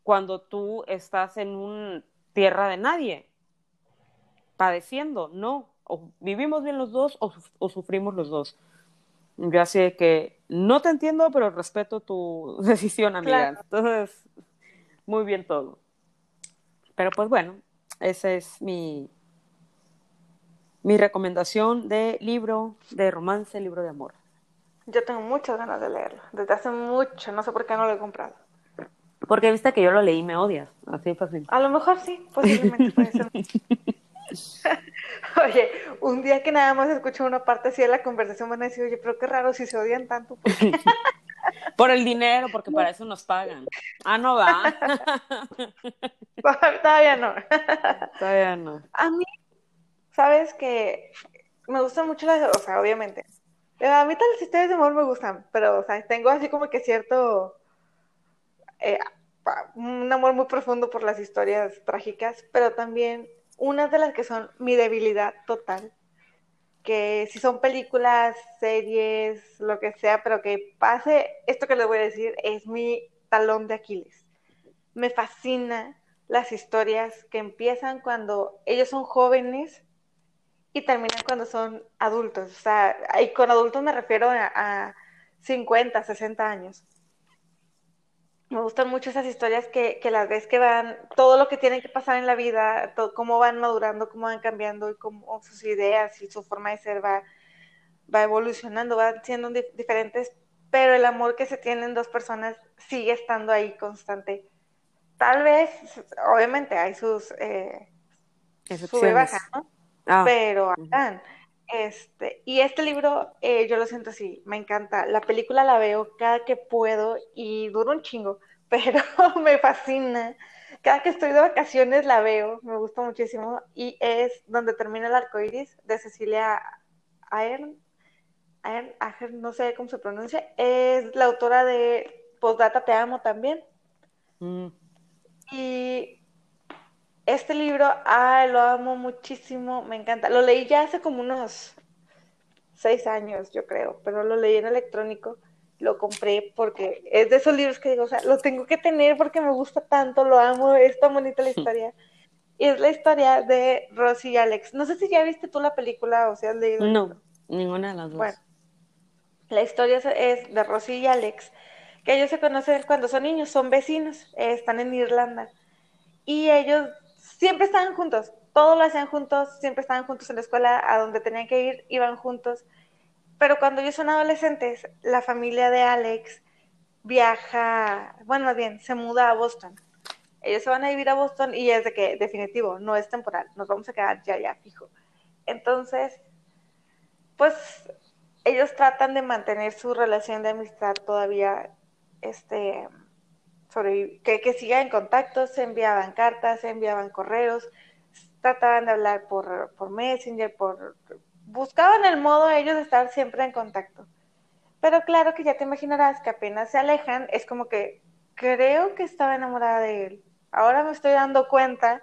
cuando tú estás en una tierra de nadie, padeciendo, no, o vivimos bien los dos o, sufrimos los dos. Yo así que no te entiendo, pero respeto tu decisión, amiga. Entonces, muy bien todo. Pero pues bueno, esa es mi, mi recomendación de libro de romance, libro de amor. Yo tengo muchas ganas de leerlo. Desde hace mucho, no sé por qué no lo he comprado. Porque viste que yo lo leí y me odias. Así fácil. A lo mejor sí, posiblemente puede ser. oye, un día que nada más escucho una parte así de la conversación van a decir, oye, pero qué raro si se odian tanto. Por el dinero, porque para eso nos pagan. Ah, no va. Todavía no. Todavía no. A mí, sabes que me gustan mucho las, o sea, obviamente. A mí todas las historias de amor me gustan, pero, o sea, tengo así como que cierto, eh, un amor muy profundo por las historias trágicas, pero también unas de las que son mi debilidad total que si son películas, series, lo que sea, pero que pase, esto que les voy a decir es mi talón de Aquiles. Me fascina las historias que empiezan cuando ellos son jóvenes y terminan cuando son adultos. O sea, y con adultos me refiero a, a 50, 60 años me gustan mucho esas historias que, que, las ves que van, todo lo que tienen que pasar en la vida, todo, cómo van madurando, cómo van cambiando y cómo sus ideas y su forma de ser va, va evolucionando, van siendo diferentes, pero el amor que se tienen dos personas sigue estando ahí constante. Tal vez, obviamente hay sus eh, sube baja, ¿no? Ah. Pero Este, y este libro eh, yo lo siento así, me encanta. La película la veo cada que puedo y dura un chingo, pero me fascina. Cada que estoy de vacaciones la veo, me gusta muchísimo. Y es donde termina el arco iris de Cecilia Ayer, Ayer, no sé cómo se pronuncia. Es la autora de Postdata Te Amo también. Mm. Y este libro, ay, lo amo muchísimo, me encanta. Lo leí ya hace como unos seis años, yo creo, pero lo leí en electrónico. Lo compré porque es de esos libros que digo, o sea, lo tengo que tener porque me gusta tanto, lo amo, es tan bonita la historia. Y es la historia de Rosy y Alex. No sé si ya viste tú la película o si has leído. No, ninguna de las dos. Bueno, la historia es de Rosy y Alex, que ellos se conocen cuando son niños, son vecinos, están en Irlanda. Y ellos siempre estaban juntos, todo lo hacían juntos, siempre estaban juntos en la escuela, a donde tenían que ir, iban juntos. Pero cuando ellos son adolescentes, la familia de Alex viaja, bueno, más bien, se muda a Boston. Ellos se van a vivir a Boston y es de que, definitivo, no es temporal, nos vamos a quedar ya, ya, fijo. Entonces, pues ellos tratan de mantener su relación de amistad todavía, este, que, que siga en contacto, se enviaban cartas, se enviaban correos, trataban de hablar por, por Messenger, por buscaban el modo ellos de estar siempre en contacto. Pero claro que ya te imaginarás que apenas se alejan, es como que creo que estaba enamorada de él. Ahora me estoy dando cuenta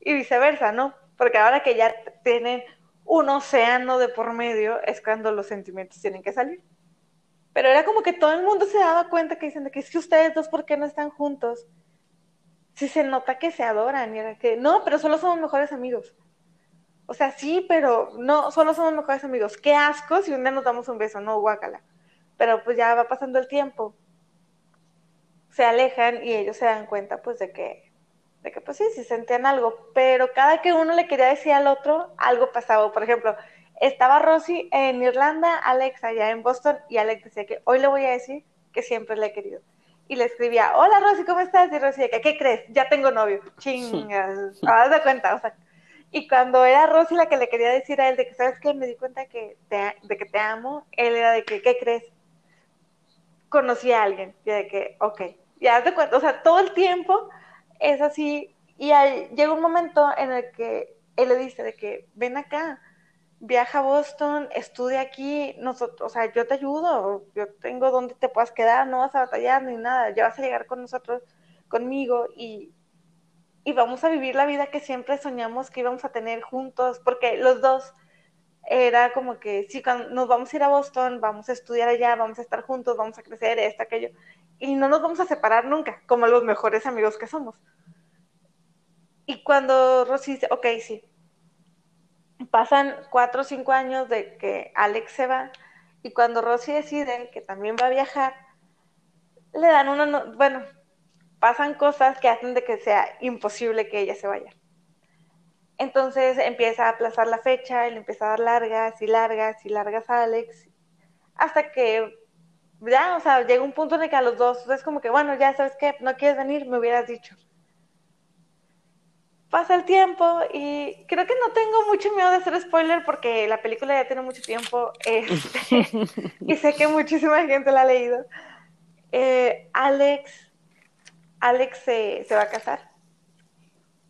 y viceversa, ¿no? Porque ahora que ya tienen un océano de por medio, es cuando los sentimientos tienen que salir. Pero era como que todo el mundo se daba cuenta que dicen que es que ustedes dos, ¿por qué no están juntos? Si se nota que se adoran y era que, no, pero solo somos mejores amigos. O sea, sí, pero no, solo somos mejores amigos. Qué asco si un día nos damos un beso, no, guácala. Pero pues ya va pasando el tiempo. Se alejan y ellos se dan cuenta pues de que, de que pues sí, sí sentían algo. Pero cada que uno le quería decir al otro, algo pasaba. Por ejemplo, estaba Rosy en Irlanda, Alex allá en Boston, y Alex decía que hoy le voy a decir que siempre le he querido. Y le escribía, hola Rosy, ¿cómo estás? Y Rosy, ¿qué crees? Ya tengo novio. Chingas, haz de cuenta, o sea. Y cuando era Rosy la que le quería decir a él de que, ¿sabes qué? Me di cuenta que de que te amo, él era de que, ¿qué crees? Conocí a alguien, y de que, ok, ya haz de cuenta, o sea, todo el tiempo es así, y llega un momento en el que él le dice de que, ven acá, viaja a Boston, estudia aquí, nosotros, o sea, yo te ayudo, yo tengo donde te puedas quedar, no vas a batallar ni nada, ya vas a llegar con nosotros, conmigo y, y vamos a vivir la vida que siempre soñamos que íbamos a tener juntos, porque los dos era como que sí, nos vamos a ir a Boston, vamos a estudiar allá, vamos a estar juntos, vamos a crecer, esto, aquello, y no nos vamos a separar nunca, como los mejores amigos que somos. Y cuando Rosy dice, ok, sí, pasan cuatro o cinco años de que Alex se va y cuando Rosy decide que también va a viajar, le dan una, bueno, pasan cosas que hacen de que sea imposible que ella se vaya. Entonces empieza a aplazar la fecha, él empieza a dar largas y largas y largas a Alex, hasta que ya, o sea, llega un punto en el que a los dos es como que, bueno, ya sabes qué, no quieres venir, me hubieras dicho pasa el tiempo y creo que no tengo mucho miedo de hacer spoiler porque la película ya tiene mucho tiempo este, y sé que muchísima gente la ha leído. Eh, Alex, Alex se, va a casar.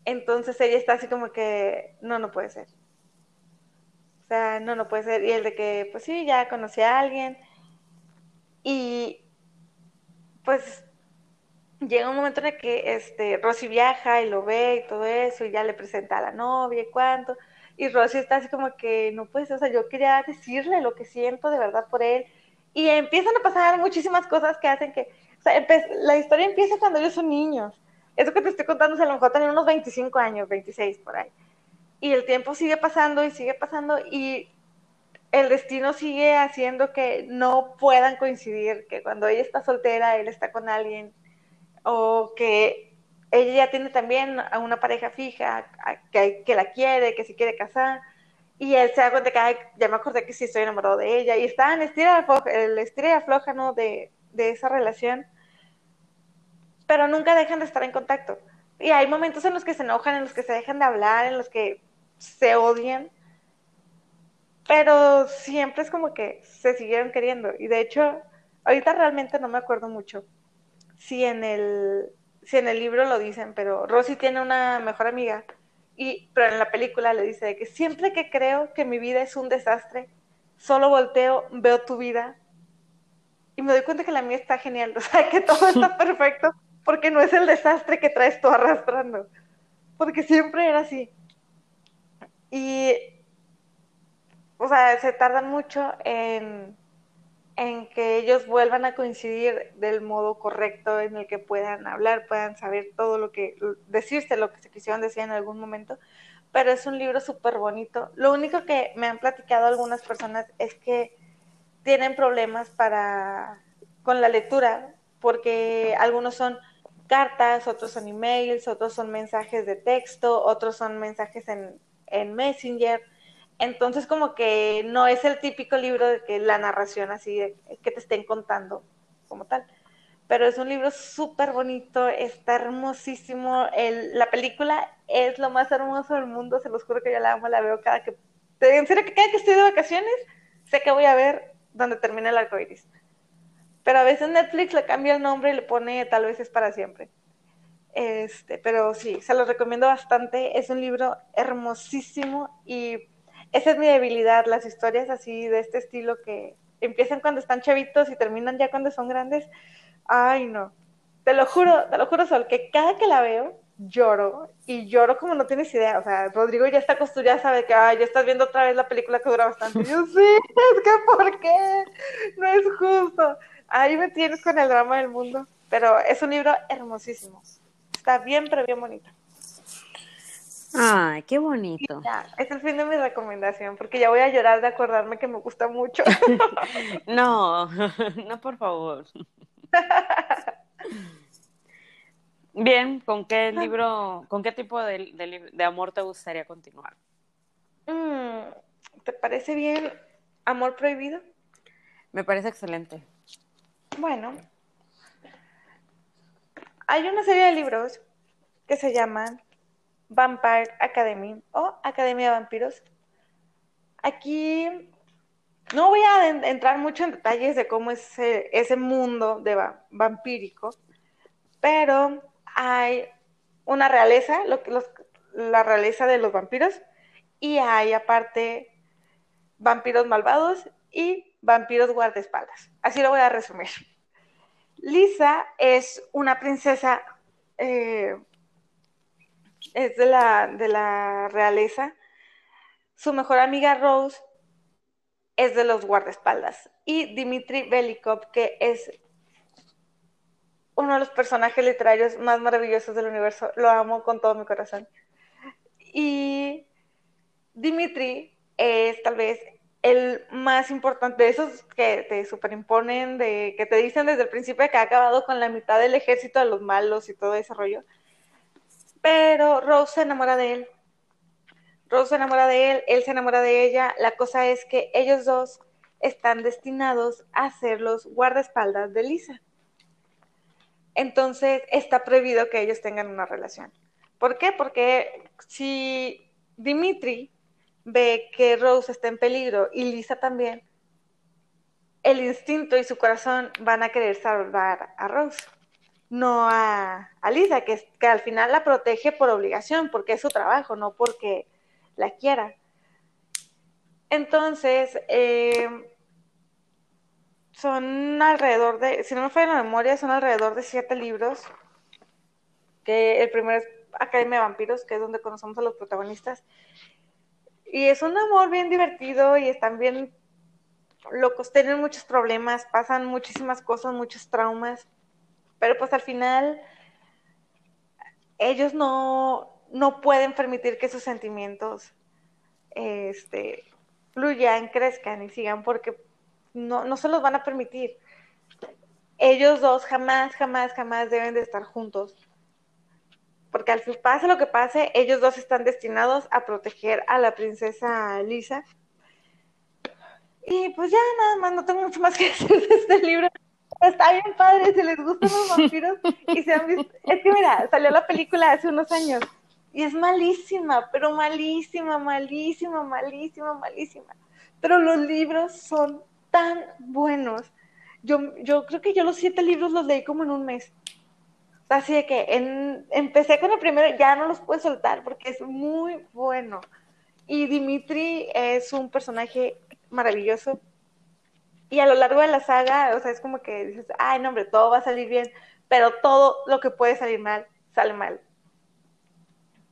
Entonces ella está así como que, no, no puede ser. O sea, no, no puede ser. Y el de que, pues sí, ya conocí a alguien. Y pues llega un momento en el que este, Rosy viaja y lo ve y todo eso, y ya le presenta a la novia y cuánto, y Rosy está así como que, no puede ser, o sea, yo quería decirle lo que siento de verdad por él, y empiezan a pasar muchísimas cosas que hacen que, o sea, la historia empieza cuando ellos son niños, eso que te estoy contando, a lo mejor tienen unos 25 años, 26 por ahí, y el tiempo sigue pasando y sigue pasando, y el destino sigue haciendo que no puedan coincidir, que cuando ella está soltera, él está con alguien, o que ella ya tiene también a una pareja fija que, que la quiere, que se quiere casar, y él se da cuenta que ya me acordé que sí estoy enamorado de ella, y está en estira el estira y afloja ¿no? de, de esa relación, pero nunca dejan de estar en contacto. Y hay momentos en los que se enojan, en los que se dejan de hablar, en los que se odian, pero siempre es como que se siguieron queriendo. Y de hecho, ahorita realmente no me acuerdo mucho, si en el, si en el libro lo dicen, pero Rosy tiene una mejor amiga, y, pero en la película le dice que siempre que creo que mi vida es un desastre, solo volteo, veo tu vida y me doy cuenta que la mía está genial, o sea, que todo está perfecto, porque no es el desastre que traes tú arrastrando, porque siempre era así. Y, o sea, se tardan mucho en en que ellos vuelvan a coincidir del modo correcto en el que puedan hablar, puedan saber todo lo que, decirse lo que se quisieron decir en algún momento, pero es un libro súper bonito. Lo único que me han platicado algunas personas es que tienen problemas para con la lectura, porque algunos son cartas, otros son emails, otros son mensajes de texto, otros son mensajes en, en Messenger, entonces como que no es el típico libro de que la narración así, que te estén contando como tal. Pero es un libro súper bonito, está hermosísimo. El, la película es lo más hermoso del mundo, se los juro que yo la amo, la veo cada que... En serio que cada que estoy de vacaciones, sé que voy a ver donde termina el arco iris. Pero a veces Netflix le cambia el nombre y le pone tal vez es para siempre. Este, pero sí, se los recomiendo bastante. Es un libro hermosísimo y esa es mi debilidad, las historias así de este estilo que empiezan cuando están chavitos y terminan ya cuando son grandes. Ay, no. Te lo juro, te lo juro, Sol, que cada que la veo lloro y lloro como no tienes idea. O sea, Rodrigo ya está acostumbrado, sabe que ay, ya estás viendo otra vez la película que dura bastante. yo sí, es que ¿por qué? No es justo. Ahí me tienes con el drama del mundo. Pero es un libro hermosísimo. Está bien, pero bien bonito. Ay, qué bonito. es el fin de mi recomendación, porque ya voy a llorar de acordarme que me gusta mucho. no, no, por favor. Bien, ¿con qué libro, con qué tipo de, de, amor te gustaría continuar? Mm, ¿Te parece bien Amor Prohibido? Me parece excelente. Bueno, hay una serie de libros que se llaman Vampire Academy o Academia de Vampiros. Aquí no voy a entrar mucho en detalles de cómo es ese, mundo de vampírico, pero hay una realeza, la realeza de los vampiros, y hay aparte vampiros malvados y vampiros guardaespaldas. Así lo voy a resumir. Lisa es una princesa eh, es de la, de la realeza. Su mejor amiga Rose es de los guardaespaldas. Y Dimitri Belikov, que es uno de los personajes literarios más maravillosos del universo. Lo amo con todo mi corazón. Y Dimitri es tal vez el más importante de esos que te superimponen, de, que te dicen desde el principio que ha acabado con la mitad del ejército de los malos y todo ese rollo. Pero Rose se enamora de él. Rose se enamora de él, él se enamora de ella. La cosa es que ellos dos están destinados a ser los guardaespaldas de Lisa. Entonces está prohibido que ellos tengan una relación. ¿Por qué? Porque si Dimitri ve que Rose está en peligro y Lisa también, el instinto y su corazón van a querer salvar a Rose no a, Lisa, que, que al final la protege por obligación, porque es su trabajo, no porque la quiera. Entonces, eh, son alrededor de, si no me falla la memoria, son alrededor de siete libros, que el primero es Academia de Vampiros, que es donde conocemos a los protagonistas. Y es un amor bien divertido y están bien locos, tienen muchos problemas, pasan muchísimas cosas, muchos traumas pero pues al final ellos no, pueden permitir que sus sentimientos este, fluyan, crezcan y sigan porque no, no se los van a permitir. Ellos dos jamás, jamás, jamás deben de estar juntos. Porque al fin pase lo que pase, ellos dos están destinados a proteger a la princesa Lisa. Y pues ya nada más, no tengo mucho más que decir de este libro. Está bien padre, si les gustan los vampiros y se han visto. Es que mira, salió la película hace unos años y es malísima, pero malísima, malísima, malísima, malísima. Pero los libros son tan buenos. Yo, yo creo que yo los siete libros los leí como en un mes. Así de que empecé con el primero, ya no los puedo soltar porque es muy bueno. Y Dimitri es un personaje maravilloso y a lo largo de la saga, o sea, es como que dices, ay, no, hombre, todo va a salir bien, pero todo lo que puede salir mal, sale mal.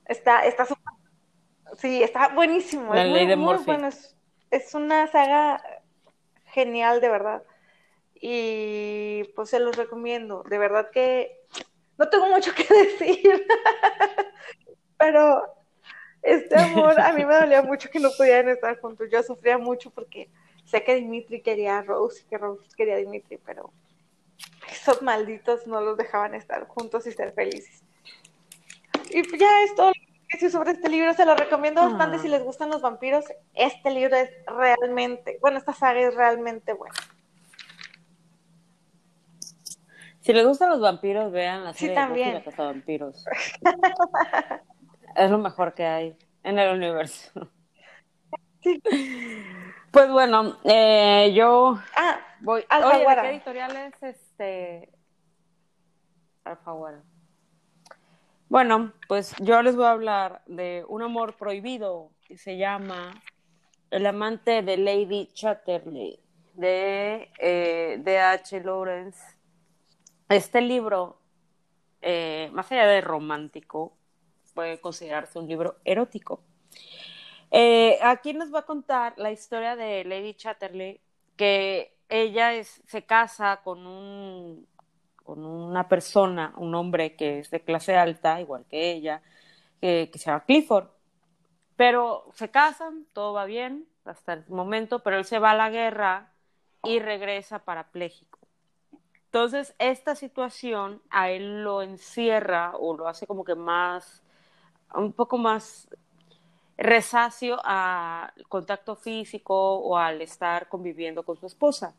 Está, está súper, sí, está buenísimo. La ley de muy bueno. Es, es, una saga genial, de verdad. Y pues se los recomiendo. De verdad que no tengo mucho que decir, pero este amor a mí me dolía mucho que no pudieran estar juntos. Yo sufría mucho porque Sé que Dimitri quería a Rose y que Rose quería a Dimitri, pero esos malditos no los dejaban estar juntos y ser felices. Y ya es todo lo que sobre este libro. Se lo recomiendo bastante si les gustan los vampiros. Este libro es realmente, bueno, esta saga es realmente buena. Si les gustan los vampiros, vean la serie sí, también. de vampiros. es lo mejor que hay en el universo. Sí. Pues bueno, eh, yo ah, voy. Oye, ¿de qué editorial es este? Alfaguara. Bueno, pues yo les voy a hablar de un amor prohibido que se llama El amante de Lady Chatterley de eh, D.H. Lawrence. Este libro, eh, más allá de romántico, puede considerarse un libro erótico. Eh, aquí nos va a contar la historia de Lady Chatterley, que ella se casa con un con una persona, un hombre que es de clase alta, igual que ella, que, se llama Clifford. Pero se casan, todo va bien hasta el momento, pero él se va a la guerra y regresa parapléjico. Entonces, esta situación a él lo encierra o lo hace como que más, un poco más resacio al contacto físico o al estar conviviendo con su esposa.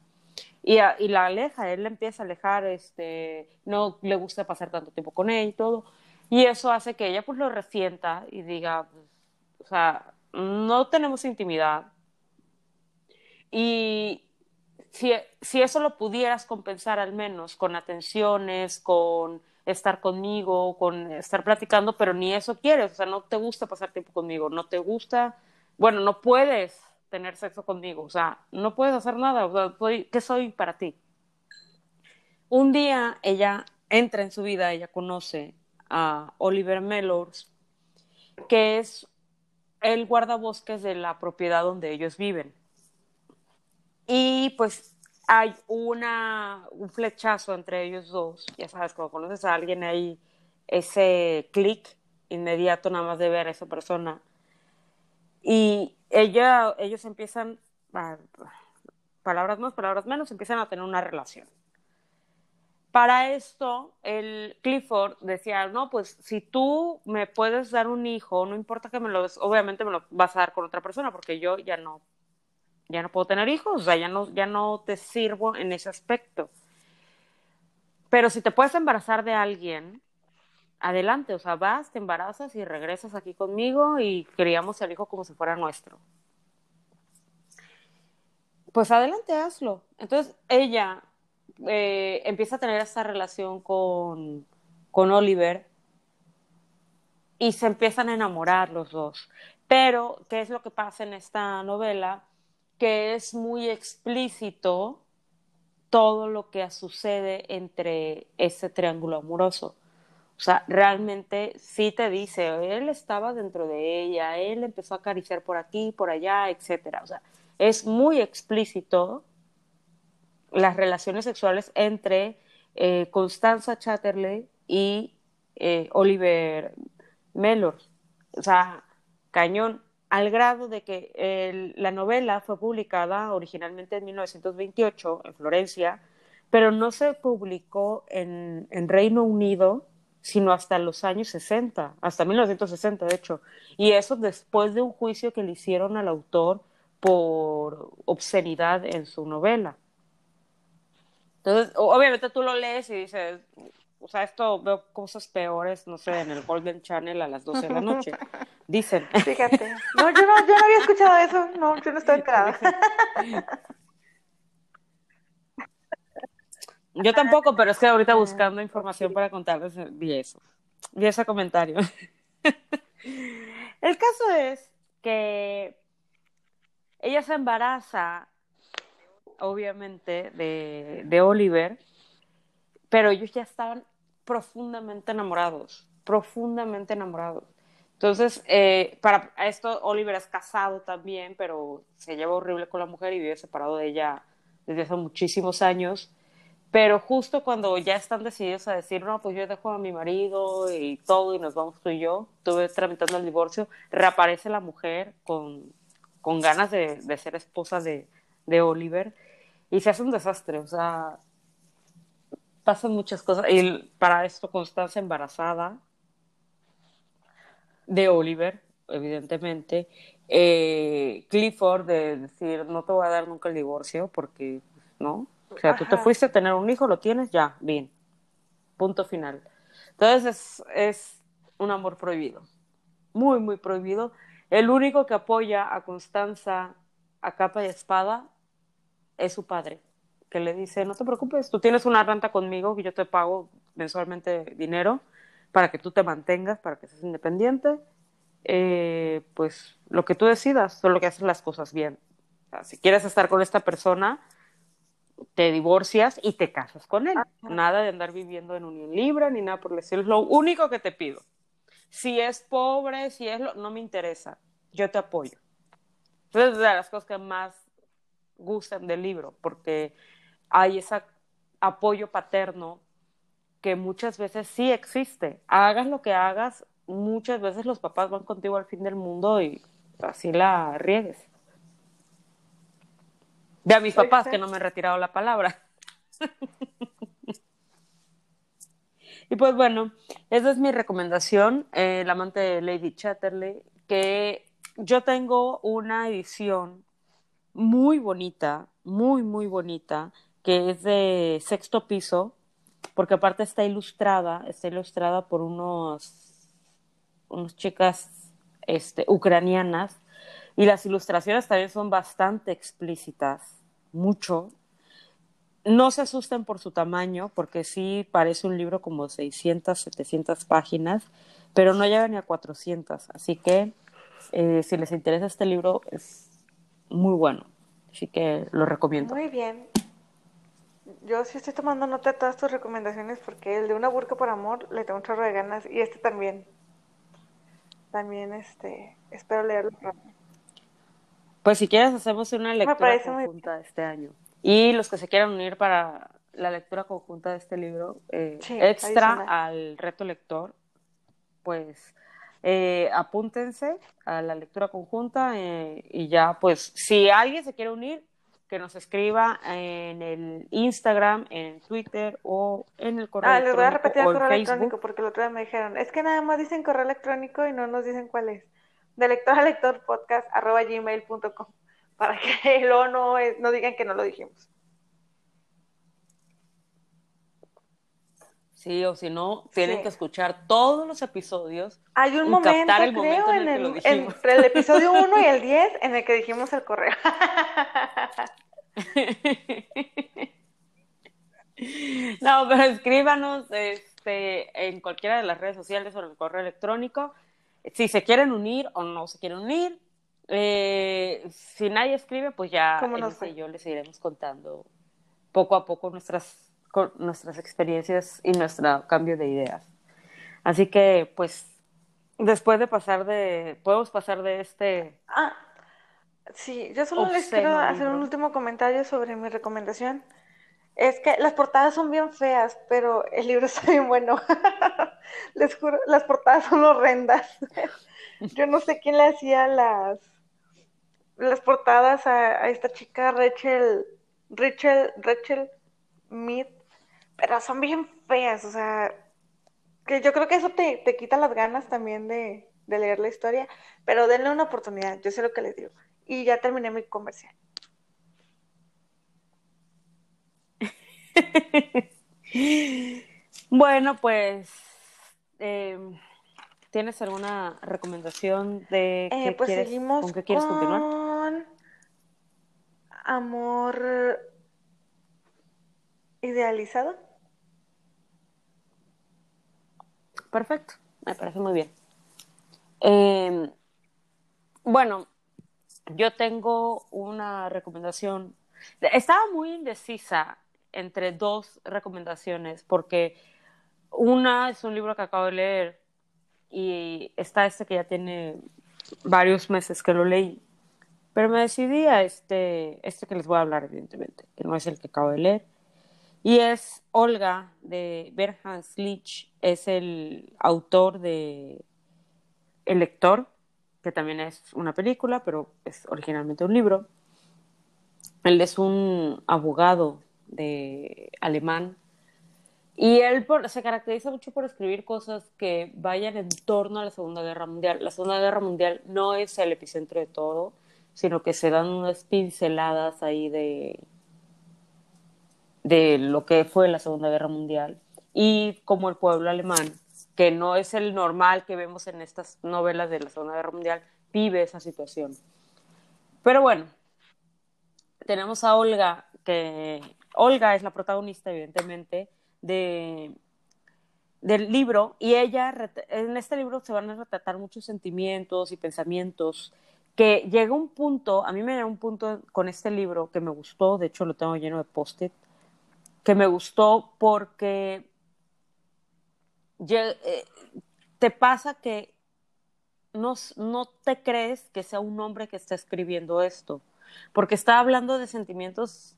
Y, y, la aleja, él le empieza a alejar, este, no le gusta pasar tanto tiempo con él y todo. Y eso hace que ella pues lo resienta y diga, o sea, no tenemos intimidad. Y si, si eso lo pudieras compensar al menos con atenciones, con estar conmigo, con estar platicando, pero ni eso quieres, o sea, no te gusta pasar tiempo conmigo, no te gusta, bueno, no puedes tener sexo conmigo, o sea, no puedes hacer nada, o sea, ¿qué soy para ti? Un día ella entra en su vida, ella conoce a Oliver Mellors, que es el guardabosques de la propiedad donde ellos viven. Y pues hay una, un flechazo entre ellos dos. Ya sabes, cuando conoces a alguien hay ese clic inmediato nada más de ver a esa persona. Y ella, ellos empiezan, palabras más, palabras menos, empiezan a tener una relación. Para esto, el Clifford decía, no, pues si tú me puedes dar un hijo, no importa que me lo des, obviamente me lo vas a dar con otra persona, porque yo ya no, ya no puedo tener hijos, o sea, ya no, ya no te sirvo en ese aspecto. Pero si te puedes embarazar de alguien, adelante, o sea, vas, te embarazas y regresas aquí conmigo y criamos al hijo como si fuera nuestro. Pues adelante, hazlo. Entonces ella eh, empieza a tener esta relación con, con Oliver y se empiezan a enamorar los dos. Pero, ¿qué es lo que pasa en esta novela? Que es muy explícito todo lo que sucede entre ese triángulo amoroso. O sea, realmente sí te dice, él estaba dentro de ella, él empezó a acariciar por aquí, por allá, etcétera. O sea, es muy explícito las relaciones sexuales entre eh, Constanza Chatterley y eh, Oliver Mellor. O sea, cañón, al grado de que la novela fue publicada originalmente en 1928 en Florencia, pero no se publicó en, en Reino Unido sino hasta los años 60, hasta 1960 de hecho, y eso después de un juicio que le hicieron al autor por obscenidad en su novela. Entonces, obviamente tú lo lees y dices, o sea, esto veo cosas peores, no sé, en el Golden Channel a las 12 de la noche. Dicen. Fíjate. No, yo no, yo no había escuchado eso. No, yo no estoy enterada. Yo tampoco, pero es que ahorita buscando información para contarles vi eso. Vi ese comentario. El caso es que ella se embaraza obviamente, de, de Oliver, pero ellos ya estaban profundamente enamorados, profundamente enamorados. Entonces, eh, para esto, Oliver es casado también, pero se lleva horrible con la mujer y vive separado de ella desde hace muchísimos años. Pero justo cuando ya están decididos a decir, no, pues yo dejo a mi marido y todo y nos vamos tú y yo, estuve tramitando el divorcio, reaparece la mujer con, con ganas de, de ser esposa de, de Oliver y se hace un desastre, o sea, pasan muchas cosas. Y para esto Constanza embarazada de Oliver, evidentemente. Eh, Clifford de decir, no te voy a dar nunca el divorcio porque, ¿no? O sea, tú te fuiste a tener un hijo, lo tienes, ya, bien. Punto final. Entonces es, es un amor prohibido. Muy, muy prohibido. El único que apoya a Constanza a capa y espada es su padre, que le dice, no te preocupes, tú tienes una renta conmigo que yo te pago mensualmente dinero para que tú te mantengas, para que seas independiente, eh, pues lo que tú decidas, solo que haces las cosas bien. si quieres estar con esta persona, te divorcias y te casas con él. Nada de andar viviendo en unión libre ni nada por el estilo. Es lo único que te pido. Si es pobre, si es lo, no me interesa. Yo te apoyo. Entonces, de las cosas que más gustan del libro, porque hay ese apoyo paterno que muchas veces sí existe. Hagas lo que hagas, muchas veces los papás van contigo al fin del mundo y así la riegues. De a mis papás que no me han retirado la palabra. y pues bueno, esa es mi recomendación, eh, El amante de Lady Chatterley, que yo tengo una edición muy bonita, muy, muy bonita, que es de sexto piso, porque aparte está ilustrada, está ilustrada por unos, unas chicas este, ucranianas, y las ilustraciones también son bastante explícitas, mucho. No se asusten por su tamaño, porque sí parece un libro como 600, 700 páginas, pero no llega ni a 400. Así que eh, si les interesa este libro, es muy bueno. Así que lo recomiendo. Muy bien. Yo sí estoy tomando nota de todas tus recomendaciones porque el de una burka por amor le tengo un chorro de ganas y este también. También este, espero leerlo Pues si quieres hacemos una lectura conjunta este año. Y los que se quieran unir para la lectura conjunta de este libro, eh, extra al reto lector, pues eh, apúntense a la lectura conjunta eh, y ya, pues, si alguien se quiere unir, que nos escriba en el Instagram, en Twitter o en el correo ah, les voy a repetir el correo electrónico porque el otro día me dijeron, es que nada más dicen correo electrónico y no nos dicen cuál es. De lector a lector podcast arroba gmail.com para que luego no, no digan que no lo dijimos. Sí, o si no, tienen que escuchar todos los episodios. Hay un momento, creo, en, el, entre el episodio 1 y el 10 en el que dijimos el correo. no, pero escríbanos este, en cualquiera de las redes sociales o en el correo electrónico si se quieren unir o no se quieren unir. Eh, si nadie escribe, pues ya yo les iremos contando poco a poco nuestras nuestras experiencias y nuestro cambio de ideas. Así que, pues, después de pasar de, podemos pasar de este... Ah, sí, yo solo les quiero hacer un último comentario sobre mi recomendación. Es que las portadas son bien feas, pero el libro está bien bueno. Les juro, las portadas son horrendas. Yo no sé quién le hacía las, las portadas a, a esta chica Rachel, Rachel, Rachel Mead pero son bien feas, o sea, que yo creo que eso te, te quita las ganas también de, leer la historia, pero denle una oportunidad, yo sé lo que les digo. Y ya terminé mi comercial. bueno, pues, em, ¿tienes alguna recomendación de eh, pues seguimos con qué quieres continuar? Amor idealizado. Perfecto, me parece muy bien. Em, bueno, yo tengo una recomendación. Estaba muy indecisa entre dos recomendaciones porque una es un libro que acabo de leer y está este que ya tiene varios meses que lo leí. Pero me decidí a este, este que les voy a hablar, evidentemente, que no es el que acabo de leer. Y es Olga de Berhan Slich, es el autor de El lector, que también es una película, pero es originalmente un libro. Él es un abogado de alemán y él se caracteriza mucho por escribir cosas que vayan en torno a la Segunda Guerra Mundial. La Segunda Guerra Mundial no es el epicentro de todo, sino que se dan unas pinceladas ahí de, de lo que fue la Segunda Guerra Mundial y como el pueblo alemán, que no es el normal que vemos en estas novelas de la Segunda Guerra Mundial, vive esa situación. Pero bueno, tenemos a Olga, que Olga es la protagonista, evidentemente, de, del libro, y ella, en este libro se van a retratar muchos sentimientos y pensamientos que llega un punto, a mí me llega un punto con este libro que me gustó, de hecho lo tengo lleno de post-it, que me gustó porque eh, te pasa que no, no te crees que sea un hombre que está escribiendo esto, porque está hablando de sentimientos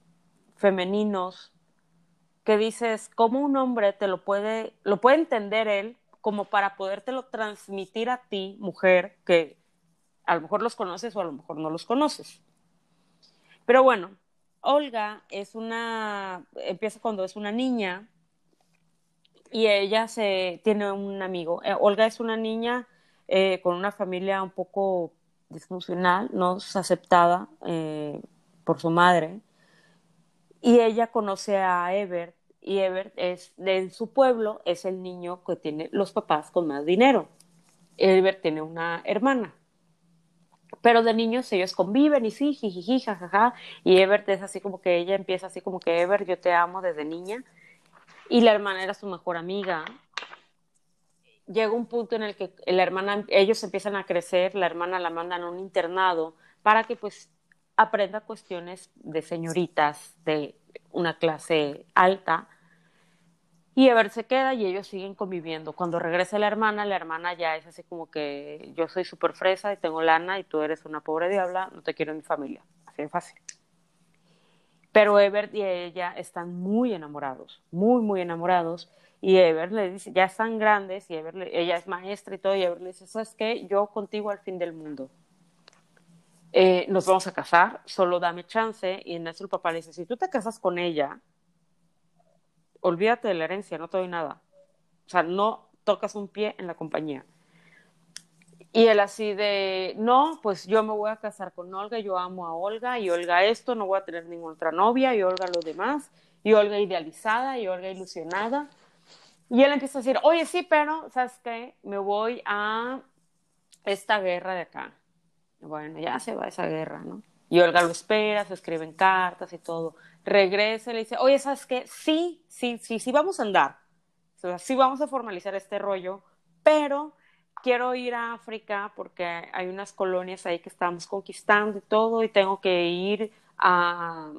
femeninos que dices, ¿cómo un hombre te lo puede, lo puede entender él como para podértelo transmitir a ti, mujer, que a lo mejor los conoces o a lo mejor no los conoces. Pero bueno, Olga es una, empieza cuando es una niña y ella se tiene un amigo. Eh, Olga es una niña eh, con una familia un poco disfuncional, no aceptada eh, por su madre. Y ella conoce a Ebert y Ebert es de su pueblo, es el niño que tiene los papás con más dinero. Ebert tiene una hermana. Pero de niños ellos conviven y sí, jijiji, jajaja. Y Ebert es así como que ella empieza así como que Ebert, yo te amo desde niña. Y la hermana era su mejor amiga. Llega un punto en el que la hermana, ellos empiezan a crecer, la hermana la mandan a un internado para que pues aprenda cuestiones de señoritas de una clase alta. Y Ever se queda y ellos siguen conviviendo. Cuando regresa la hermana, la hermana ya es así como que yo soy súper fresa y tengo lana y tú eres una pobre diabla, no te quiero en mi familia. Así de fácil. Pero Ever y ella están muy enamorados, muy, muy enamorados. Y Ever le dice, ya están grandes y Ever ella es maestra y todo. Y Ever le dice, ¿sabes qué? Yo contigo al fin del mundo. Eh, nos vamos a casar, solo dame chance. Y en eso el papá le dice, si tú te casas con ella, olvídate de la herencia, no te doy nada. O sea, no tocas un pie en la compañía. Y él así de, no, pues yo me voy a casar con Olga, yo amo a Olga, y Olga esto, no voy a tener ninguna otra novia, y Olga lo demás, y Olga idealizada, y Olga ilusionada. Y él empieza a decir, oye, sí, pero, ¿sabes qué? Me voy a esta guerra de acá. Bueno, ya se va esa guerra, ¿no? Y Olga lo espera, se escriben cartas y todo. Regresa y le dice, oye, ¿sabes qué? Sí, sí, sí, sí vamos a andar. Sí vamos a formalizar este rollo, pero quiero ir a África porque hay unas colonias ahí que estamos conquistando y todo, y tengo que ir a,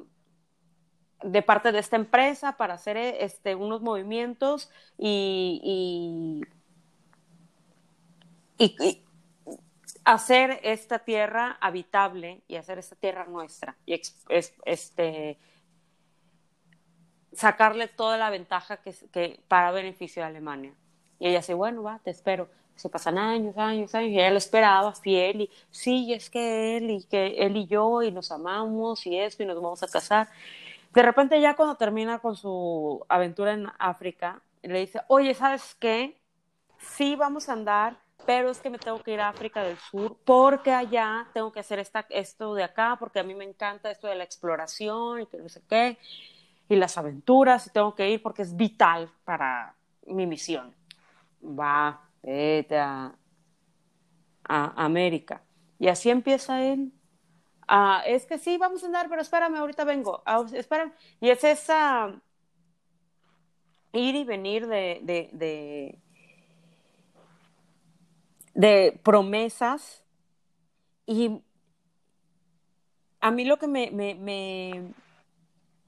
de parte de esta empresa para hacer este, unos movimientos y, y, y hacer esta tierra habitable y hacer esta tierra nuestra y este, sacarle toda la ventaja que, para beneficio de Alemania. Y ella dice, bueno, va, te espero. Se pasan años, años, años, y ella lo esperaba fiel, y sí, es que él y que él y yo, y nos amamos, y esto, y nos vamos a casar. De repente ya cuando termina con su aventura en África, le dice, oye, ¿sabes qué? Sí, vamos a andar, pero es que me tengo que ir a África del Sur porque allá tengo que hacer esta, esto de acá, porque a mí me encanta esto de la exploración y que no sé qué, y las aventuras, y tengo que ir porque es vital para mi misión. Va, vete a, América. Y así empieza él. Ah, es que sí, vamos a andar, pero espérame, ahorita vengo. Ah. Y es esa ir y venir de, de, de promesas y a mí lo que me,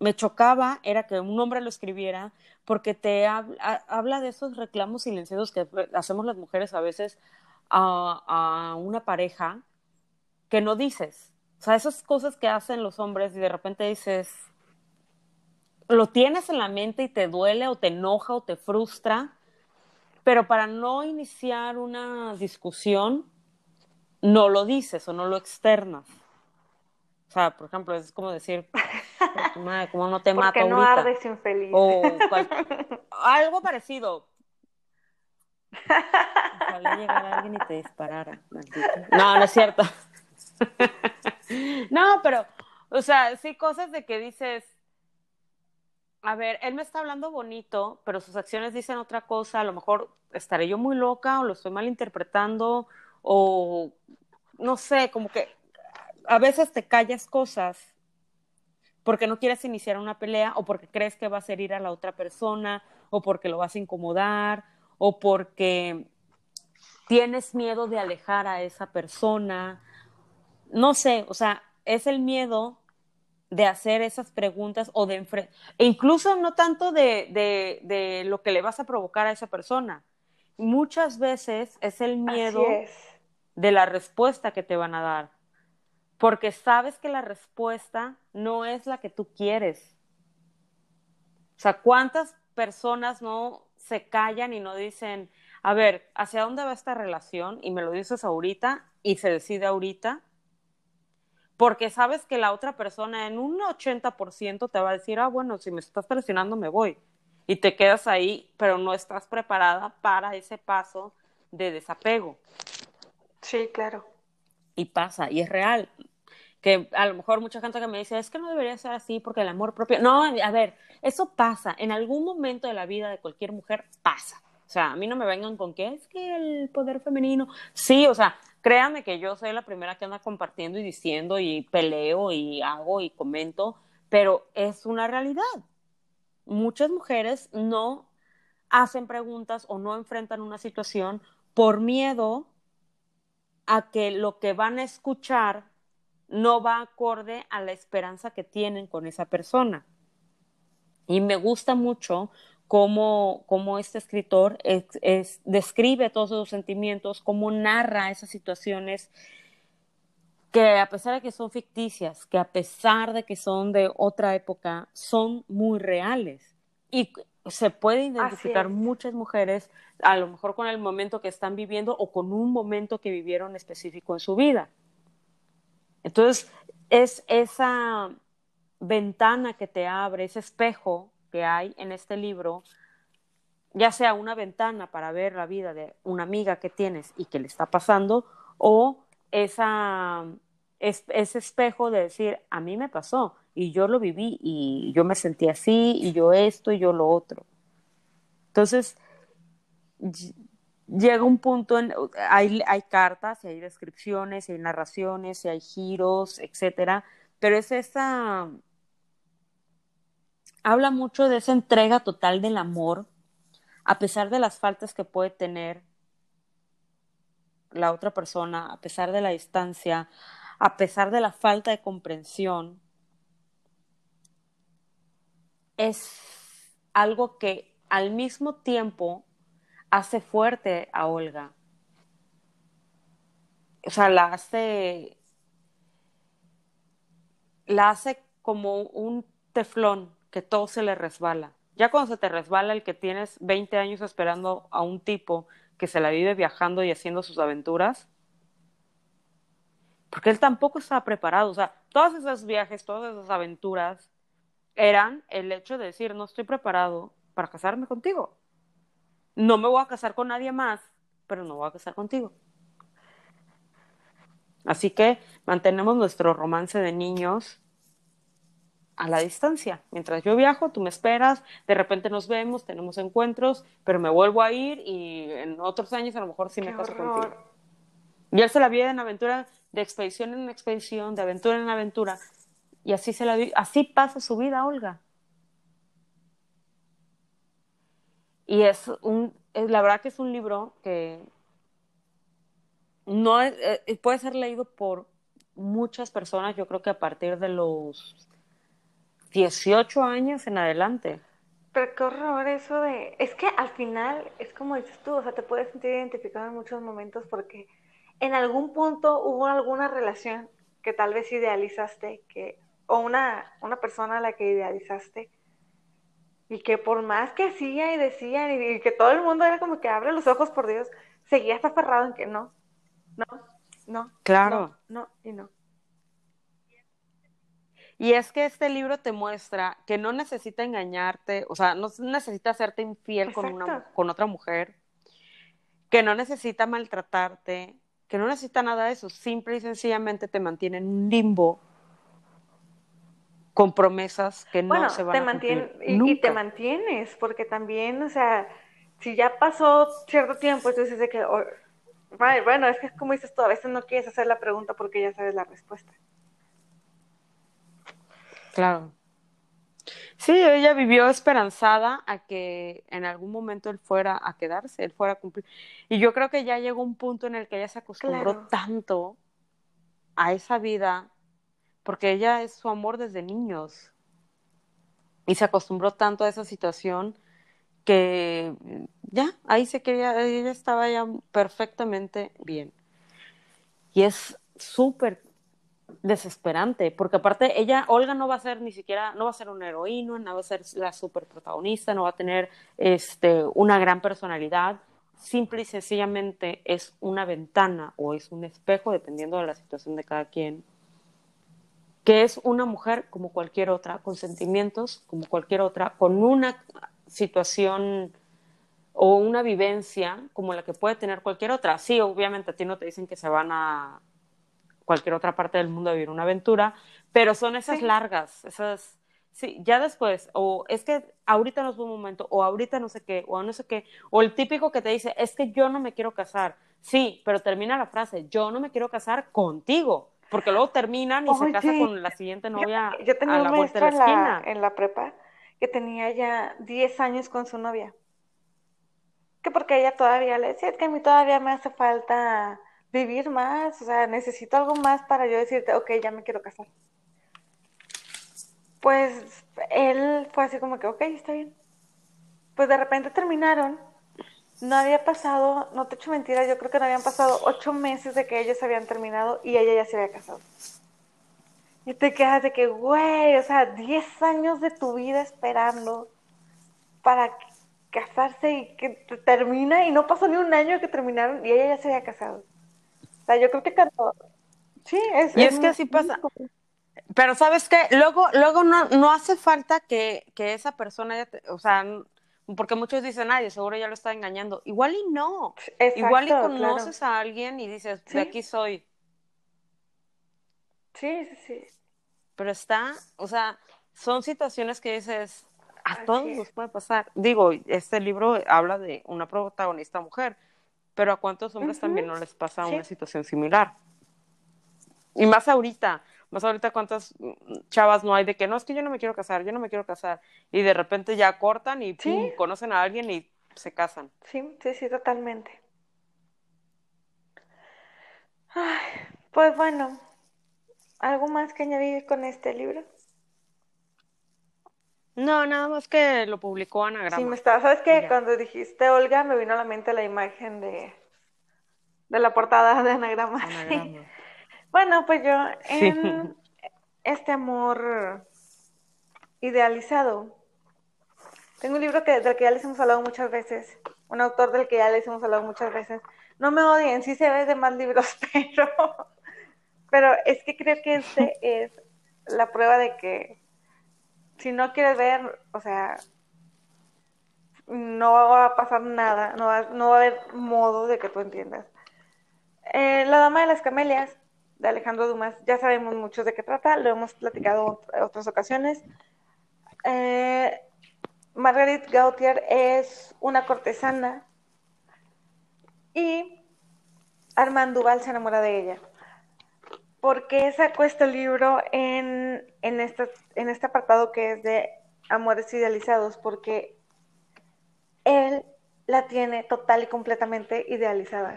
me, chocaba era que un hombre lo escribiera porque te habla, de esos reclamos silenciosos que hacemos las mujeres a veces a, a, una pareja que no dices. O sea, esas cosas que hacen los hombres y de repente dices, lo tienes en la mente y te duele o te enoja o te frustra pero para no iniciar una discusión, no lo dices o no lo externas. O sea, por ejemplo, es como decir, madre, ¿cómo no te mato no ahorita? ardes infeliz. O algo parecido. Ojalá llegara alguien y te disparara, No, no es cierto. no, pero, o sea, sí cosas de que dices, a ver, él me está hablando bonito, pero sus acciones dicen otra cosa, a lo mejor estaré yo muy loca o lo estoy malinterpretando o no sé, como que a veces te callas cosas porque no quieres iniciar una pelea o porque crees que vas a herir a la otra persona o porque lo vas a incomodar o porque tienes miedo de alejar a esa persona. No sé, o sea, es el miedo de hacer esas preguntas o de enfrentar, e incluso no tanto de, de, de, lo que le vas a provocar a esa persona. Muchas veces es el miedo de la respuesta que te van a dar, porque sabes que la respuesta no es la que tú quieres. O sea, ¿cuántas personas no se callan y no dicen, a ver, ¿hacia dónde va esta relación? Y me lo dices ahorita y se decide ahorita, porque sabes que la otra persona en un 80% te va a decir, ah, bueno, si me estás presionando, me voy. Y te quedas ahí, pero no estás preparada para ese paso de desapego. Sí, claro. Y pasa, y es real. Que a lo mejor mucha gente que me dice, es que no debería ser así porque el amor propio. No, a ver, eso pasa. En algún momento de la vida de cualquier mujer pasa. O sea, a mí no me vengan con que es que el poder femenino. Sí, o sea, créanme que yo soy la primera que anda compartiendo y diciendo y peleo y hago y comento, pero es una realidad. Muchas mujeres no hacen preguntas o no enfrentan una situación por miedo a que lo que van a escuchar no va acorde a la esperanza que tienen con esa persona. Y me gusta mucho cómo, este escritor describe todos esos sentimientos, cómo narra esas situaciones que a pesar de que son ficticias, que a pesar de que son de otra época, son muy reales. Y se puede identificar muchas mujeres, a lo mejor con el momento que están viviendo o con un momento que vivieron específico en su vida. Entonces, es esa ventana que te abre, ese espejo que hay en este libro, ya sea una ventana para ver la vida de una amiga que tienes y que le está pasando, o ese espejo de decir, a mí me pasó y yo lo viví y yo me sentí así y yo esto y yo lo otro. Entonces, llega un punto, en, hay, hay cartas y hay descripciones y hay narraciones y hay giros, etcétera, pero es esa habla mucho de esa entrega total del amor, a pesar de las faltas que puede tener la otra persona, a pesar de la distancia, a pesar de la falta de comprensión, es algo que al mismo tiempo hace fuerte a Olga. O sea, la hace, la hace como un teflón que todo se le resbala. Ya cuando se te resbala el que tienes 20 años esperando a un tipo que se la vive viajando y haciendo sus aventuras, porque él tampoco estaba preparado. O sea, todos esos viajes, todas esas aventuras eran el hecho de decir, no estoy preparado para casarme contigo. No me voy a casar con nadie más, pero no voy a casar contigo. Así que mantenemos nuestro romance de niños a la distancia. Mientras yo viajo, tú me esperas, de repente nos vemos, tenemos encuentros, pero me vuelvo a ir y en otros años a lo mejor sí me caso contigo. Y él se la vive en aventura, de expedición en expedición, de aventura en aventura. Y así, se la, así pasa su vida, Olga. Y es un, la verdad que es un libro que no eh, puede ser leído por muchas personas, yo creo que a partir de los 18 años en adelante. Pero qué horror eso de... Es que al final es como dices tú, o sea, te puedes sentir identificado en muchos momentos porque en algún punto hubo alguna relación que tal vez idealizaste, que, o una, una persona a la que idealizaste, y que por más que hacía y decían, y, que todo el mundo era como que abre los ojos por Dios, seguías aferrado en que no, no, no, claro, no, no y no. Y es que este libro te muestra que no necesita engañarte, o sea, no necesita hacerte infiel con, una, con otra mujer, que no necesita maltratarte, que no necesita nada de eso, simple y sencillamente te mantiene en un limbo con promesas que no se van a cumplir y, y, te mantienes, porque también, o sea, si ya pasó cierto tiempo, entonces de que, oh, bueno, es que es como dices tú, a veces no quieres hacer la pregunta porque ya sabes la respuesta. Claro. Sí, ella vivió esperanzada a que en algún momento él fuera a quedarse, él fuera a cumplir. Y yo creo que ya llegó un punto en el que ella se acostumbró tanto a esa vida, porque ella es su amor desde niños. Y se acostumbró tanto a esa situación que ya, ahí se quería, ella estaba ya perfectamente bien. Y es súper desesperante, porque aparte ella, Olga no va a ser ni siquiera, no va a ser una heroína, no va a ser la super protagonista, no va a tener este, una gran personalidad, simple y sencillamente es una ventana o es un espejo, dependiendo de la situación de cada quien, que es una mujer como cualquier otra, con sentimientos como cualquier otra, con una situación o una vivencia como la que puede tener cualquier otra. Sí, obviamente a ti no te dicen que se van a cualquier otra parte del mundo a vivir una aventura, pero son esas largas, esas, sí, ya después, o es que ahorita no es buen momento, o ahorita no sé qué, o no sé qué, o el típico que te dice, es que yo no me quiero casar, sí, pero termina la frase, yo no me quiero casar contigo, porque luego terminan y se casa con la siguiente novia yo, tenía a la vuelta de la esquina. En la, prepa que tenía ya 10 años con su novia. Que porque ella todavía le decía, es que a mí todavía me hace falta vivir más, o sea, necesito algo más para yo decirte, ok, ya me quiero casar. Pues él fue así como que, ok, está bien. Pues de repente terminaron no había pasado, no te echo mentira, yo creo que no habían pasado ocho meses de que ellos habían terminado y ella ya se había casado. Y te quedas de que, güey, o sea, diez años de tu vida esperando para casarse y que termina y no pasó ni un año que terminaron y ella ya se había casado. O sea, yo creo que cuando... Sí, es... Y es, que así pasa. Pero sabes qué, luego, luego no, no hace falta que, que esa persona, o sea, porque muchos dicen, ay, seguro ya lo está engañando. Igual y no. Igual y conoces a alguien y dices, de aquí soy. Sí, sí, sí. Pero está, o sea, son situaciones que dices, a todos nos puede pasar. Digo, este libro habla de una protagonista mujer, pero a cuántos hombres también no les pasa una situación similar. Y más ahorita, más ahorita cuántas chavas no hay de que no, es que yo no me quiero casar, yo no me quiero casar. Y de repente ya cortan y conocen a alguien y se casan. Sí, sí, sí, totalmente. pues bueno, ¿algo más que añadir con este libro? No, nada más que lo publicó Anagrama. Sí, me estaba, ¿sabes qué? Cuando dijiste Olga, me vino a la mente la imagen de, de la portada de Anagrama. Anagrama. Bueno, pues yo en este amor idealizado, tengo un libro que, del que ya les hemos hablado muchas veces, un autor del que ya les hemos hablado muchas veces. No me odien, sí se ve de más libros, pero, pero es que creo que este es la prueba de que si no quieres ver, o sea, no va a pasar nada, no va, no va a haber modo de que tú entiendas. Eh, la Dama de las Camelias de Alejandro Dumas. Ya sabemos mucho de qué trata, lo hemos platicado en otras ocasiones. Eh, Marguerite Gautier es una cortesana y Armand Duval se enamora de ella. ¿Por qué sacó este libro en, en, en este apartado que es de amores idealizados? Porque él la tiene total y completamente idealizada.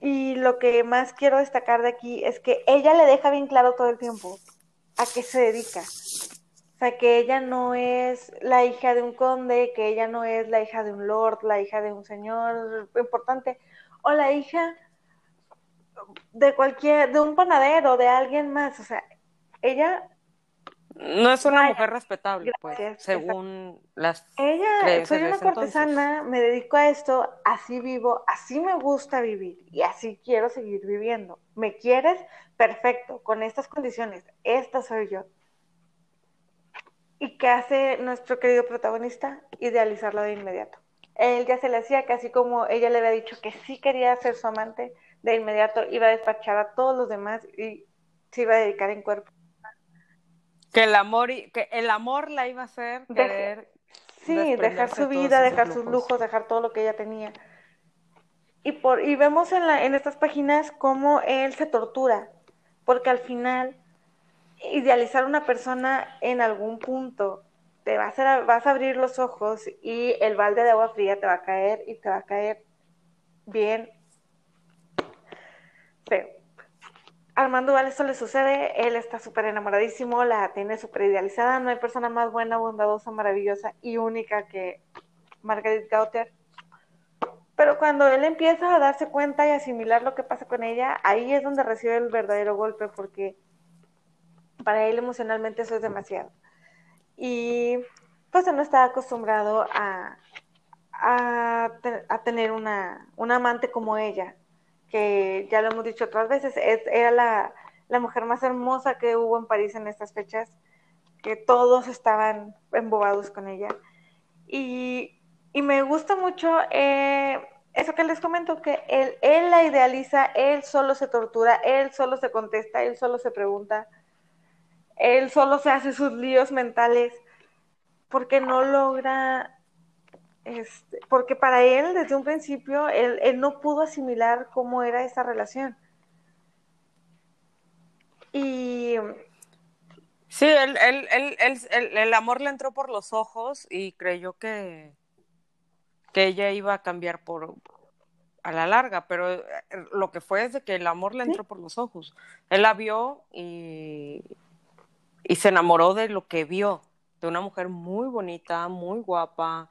Y lo que más quiero destacar de aquí es que ella le deja bien claro todo el tiempo a qué se dedica. O sea, que ella no es la hija de un conde, que ella no es la hija de un lord, la hija de un señor importante, o la hija de cualquier, de un panadero, de alguien más. O sea, ella no es una mujer respetable, pues, según las. Ella, soy una cortesana, me dedico a esto, así vivo, así me gusta vivir y así quiero seguir viviendo. ¿Me quieres? Perfecto, con estas condiciones, esta soy yo. ¿Y qué hace nuestro querido protagonista? Idealizarla de inmediato. Él ya se le hacía que así como ella le había dicho que sí quería ser su amante, de inmediato iba a despachar a todos los demás y se iba a dedicar en cuerpo que el amor, que el amor la iba a hacer querer. sí, dejar su vida, dejar sus lujos, dejar todo lo que ella tenía. Y, por, y vemos en, la, en estas páginas cómo él se tortura, porque al final idealizar una persona en algún punto te vas a, vas a abrir los ojos y el balde de agua fría te va a caer y te va a caer bien feo. Armando Val esto le sucede, él está súper enamoradísimo, la tiene súper idealizada, no hay persona más buena, bondadosa, maravillosa y única que Margaret Gautier. Pero cuando él empieza a darse cuenta y asimilar lo que pasa con ella, ahí es donde recibe el verdadero golpe, porque para él emocionalmente eso es demasiado. Y pues él no está acostumbrado a, a, tener una, una, amante como ella, que ya lo hemos dicho otras veces, era la, la mujer más hermosa que hubo en París en estas fechas, que todos estaban embobados con ella. Y, y me gusta mucho eh, eso que les comento, que él, él la idealiza, él solo se tortura, él solo se contesta, él solo se pregunta, él solo se hace sus líos mentales, porque no logra, este, porque para él desde un principio, él, él no pudo asimilar cómo era esa relación. Y Sí, el, el, el, el, amor le entró por los ojos y creyó que, que ella iba a cambiar por a la larga, pero eh, lo que fue es de que el amor le entró por los ojos. Él la vio y, y se enamoró de lo que vio, de una mujer muy bonita, muy guapa,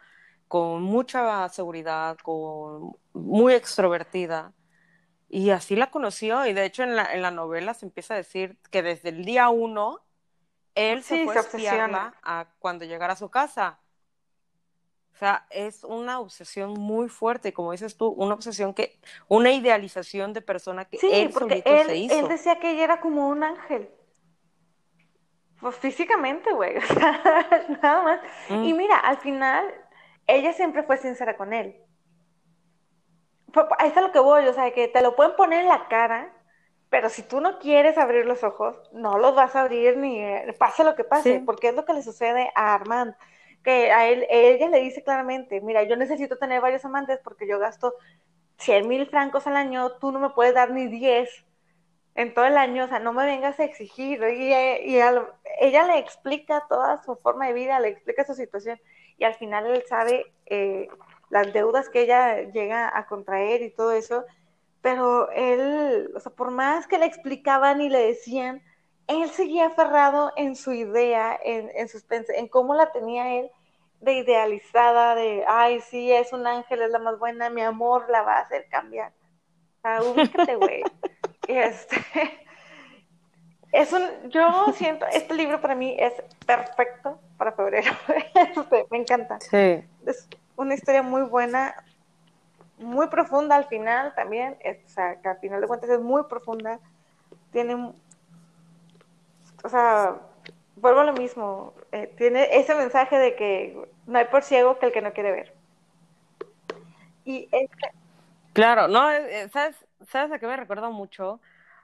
con mucha seguridad, con muy extrovertida. Y así la conoció, y de hecho en la, en la novela se empieza a decir que desde el día uno él se fue a a cuando llegara a su casa. O sea, es una obsesión muy fuerte, como dices tú, una obsesión que, una idealización de persona que él solito se hizo. Él decía que ella era como un ángel. Pues físicamente, güey, o sea, nada más. Y mm. mira, al final, ella siempre fue sincera con él. Ahí está lo que voy, o sea, que te lo pueden poner en la cara, pero si tú no quieres abrir los ojos, no los vas a abrir ni eh, pase lo que pase, porque es lo que le sucede a Armand, que a él, ella le dice claramente, mira, yo necesito tener varios amantes porque yo gasto 100 mil francos al año, tú no me puedes dar ni 10 en todo el año, o sea, no me vengas a exigir. Y, ella le explica toda su forma de vida, le explica su situación, y al final él sabe eh, las deudas que ella llega a contraer y todo eso, pero él, o sea, por más que le explicaban y le decían, él seguía aferrado en su idea, en, en, sus en cómo la tenía él de idealizada, de, ay, sí, es un ángel, es la más buena, mi amor la va a hacer cambiar. O sea, ubícate, güey. este, es un, yo siento, este libro para mí es perfecto para febrero. Este, me encanta. Sí. Es una historia muy buena, muy profunda al final también, o sea, que al final de cuentas es muy profunda, tiene, o sea, vuelvo a lo mismo, eh, tiene ese mensaje de que no hay por ciego que el que no quiere ver. Y este... Claro, no, eh, eh, ¿sabes, ¿sabes a qué me recuerda mucho?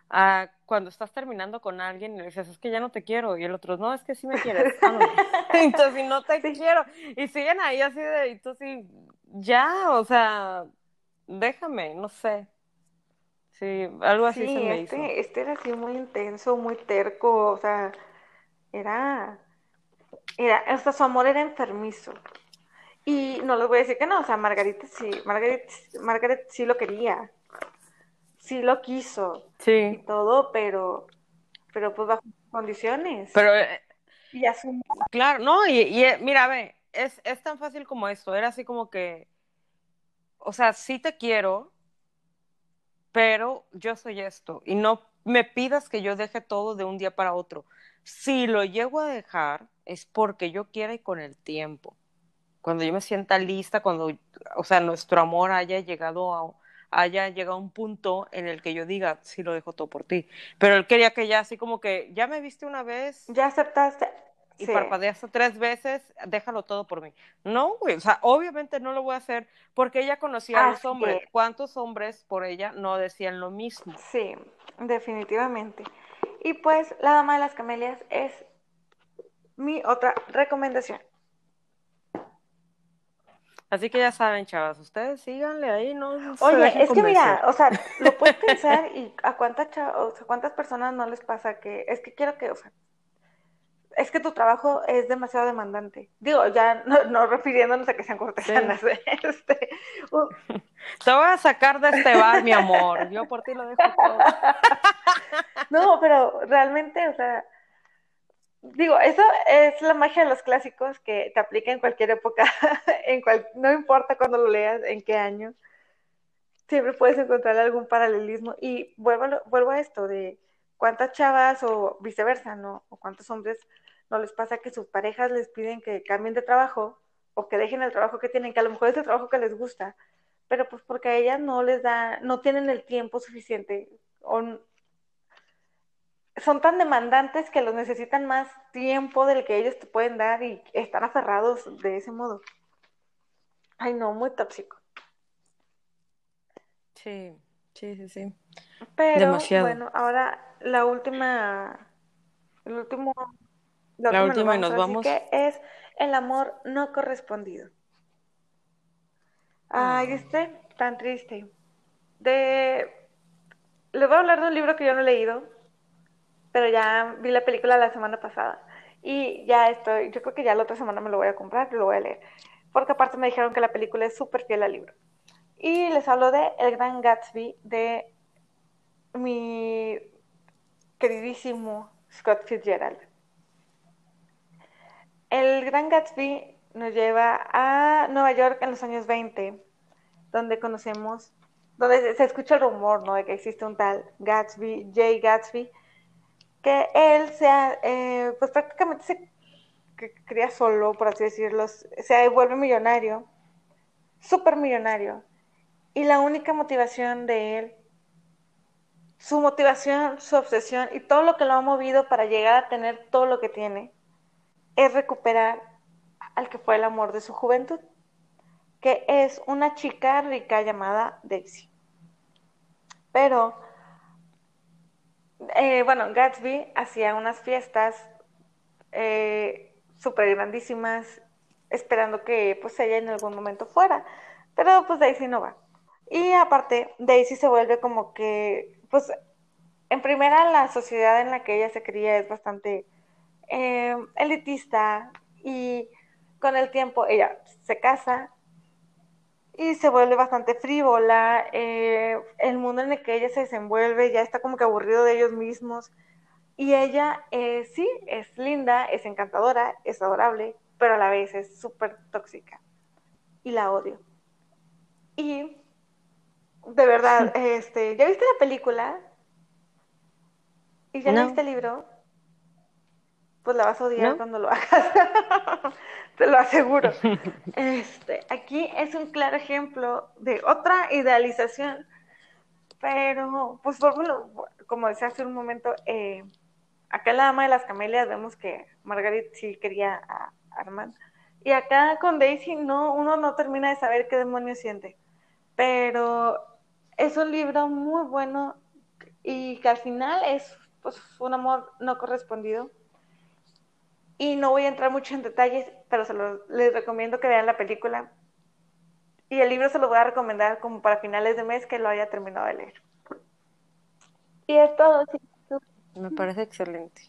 A cuando estás terminando con alguien y le dices, es que ya no te quiero, y el otro, no, es que sí me quieres. entonces, no te quiero. Y siguen ahí así de, y tú sí, ya, o sea, déjame, no sé. Sí, algo así se me este, hizo. Este era así muy intenso, muy terco, o sea, era, era, hasta su amor era enfermizo. Y no les voy a decir que no, o sea, Margarita sí, Margaret, Margaret sí lo quería, sí lo quiso, sí. y todo, pero, pero pues bajo condiciones. Pero, eh, y asumió. claro, no, y, y eh, mira, ve, es, es tan fácil como esto, era así como que o sea, sí te quiero, pero yo soy esto y no me pidas que yo deje todo de un día para otro. Si lo llego a dejar es porque yo quiera y con el tiempo. Cuando yo me sienta lista, cuando, o sea, nuestro amor haya llegado a, haya llegado a un punto en el que yo diga, sí lo dejo todo por ti. Pero él quería que ya así como que, ya me viste una vez. Ya aceptaste, y parpadeaste tres veces, déjalo todo por mí. No, güey, o sea, obviamente no lo voy a hacer porque ella conocía a los hombres. ¿Cuántos hombres por ella no decían lo mismo? Sí, definitivamente. Y pues La Dama de las Camelias es mi otra recomendación. Así que ya saben, chavas, ustedes síganle ahí, ¿no? Oye, es que mira, o sea, lo puedes pensar y a cuántas, o sea, cuántas personas no les pasa que, es que quiero que, o sea, es que tu trabajo es demasiado demandante. Digo, ya no, refiriéndonos a que sean cortesanas. Este, Te voy a sacar de este bar, mi amor. Yo por ti lo dejo todo. no, pero realmente, o sea, digo, eso es la magia de los clásicos que te aplica en cualquier época, en cual, no importa cuándo lo leas, en qué año, siempre puedes encontrar algún paralelismo. Y vuelvo, vuelvo a esto de cuántas chavas o viceversa, ¿no? O cuántos hombres no les pasa que sus parejas les piden que cambien de trabajo o que dejen el trabajo que tienen, que a lo mejor es el trabajo que les gusta, pero pues porque a ellas no les da, no tienen el tiempo suficiente o son tan demandantes que los necesitan más tiempo del que ellos te pueden dar y están aferrados de ese modo. Ay, no, muy tóxico. Sí, sí, sí, sí. Pero bueno, ahora la última, el último, la, última, y nos vamos. Que es el amor no correspondido. Ay, este, tan triste. De, les voy a hablar de un libro que yo no he leído, pero ya vi la película la semana pasada y ya estoy, yo creo que ya la otra semana me lo voy a comprar y lo voy a leer, porque aparte me dijeron que la película es súper fiel al libro. Y les hablo de El Gran Gatsby de mi queridísimo Scott Fitzgerald. El Gran Gatsby nos lleva a Nueva York en los años 20, donde conocemos, donde se escucha el rumor, ¿no? De que existe un tal Gatsby, Jay Gatsby, que él sea, eh, pues prácticamente se cría solo, por así decirlo, se vuelve millonario, súper millonario, y la única motivación de él, su motivación, su obsesión y todo lo que lo ha movido para llegar a tener todo lo que tiene, es recuperar al que fue el amor de su juventud, que es una chica rica llamada Daisy. Pero eh, bueno, Gatsby hacía unas fiestas eh, súper grandísimas, esperando que pues ella en algún momento fuera, pero pues Daisy no va. Y aparte, Daisy se vuelve como que, pues, en primera la sociedad en la que ella se cría es bastante eh, elitista y con el tiempo ella se casa y se vuelve bastante frívola, eh, el mundo en el que ella se desenvuelve ya está como que aburrido de ellos mismos. Y ella eh, sí, es linda, es encantadora, es adorable, pero a la vez es súper tóxica. Y la odio. Y de verdad, este, ¿ya viste la película? ¿Y ya leíste el libro? Pues la vas a odiar cuando lo hagas. te lo aseguro. Este, aquí es un claro ejemplo de otra idealización, pero pues como decía hace un momento, eh, acá en la dama de las camelias vemos que Margaret sí quería a Armand, y acá con Daisy no, uno no termina de saber qué demonios siente, pero es un libro muy bueno y que al final es pues, un amor no correspondido y no voy a entrar mucho en detalles, pero se les recomiendo que vean la película. Y el libro se lo voy a recomendar como para finales de mes que lo haya terminado de leer. Y es todo. Me parece excelente.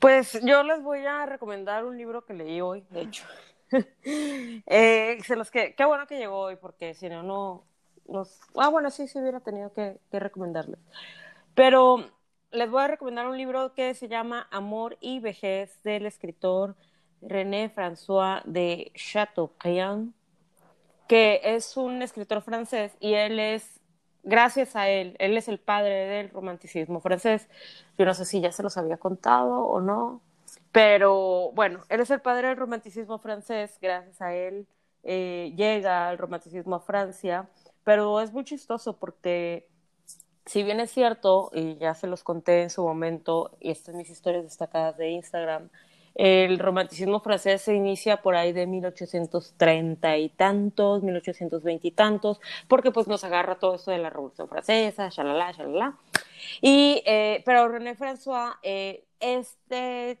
Pues yo les voy a recomendar un libro que leí hoy, de hecho. eh, se los que, qué bueno que llegó hoy, porque si no, no nos... Ah, bueno, sí, sí hubiera tenido que, que recomendarles. Pero les voy a recomendar un libro que se llama Amor y Vejez del escritor René François de Chateaubriand, que es un escritor francés y él es, gracias a él, él es el padre del romanticismo francés. Yo no sé si ya se los había contado o no, pero bueno, él es el padre del romanticismo francés, gracias a él eh, llega el romanticismo a Francia, pero es muy chistoso porque si bien es cierto, y ya se los conté en su momento, y estas son mis historias destacadas de Instagram, el romanticismo francés se inicia por ahí de 1830 y tantos, 1820 y tantos, porque pues nos agarra todo esto de la Revolución Francesa, shalala, shalala. Y, eh, pero René François, eh, este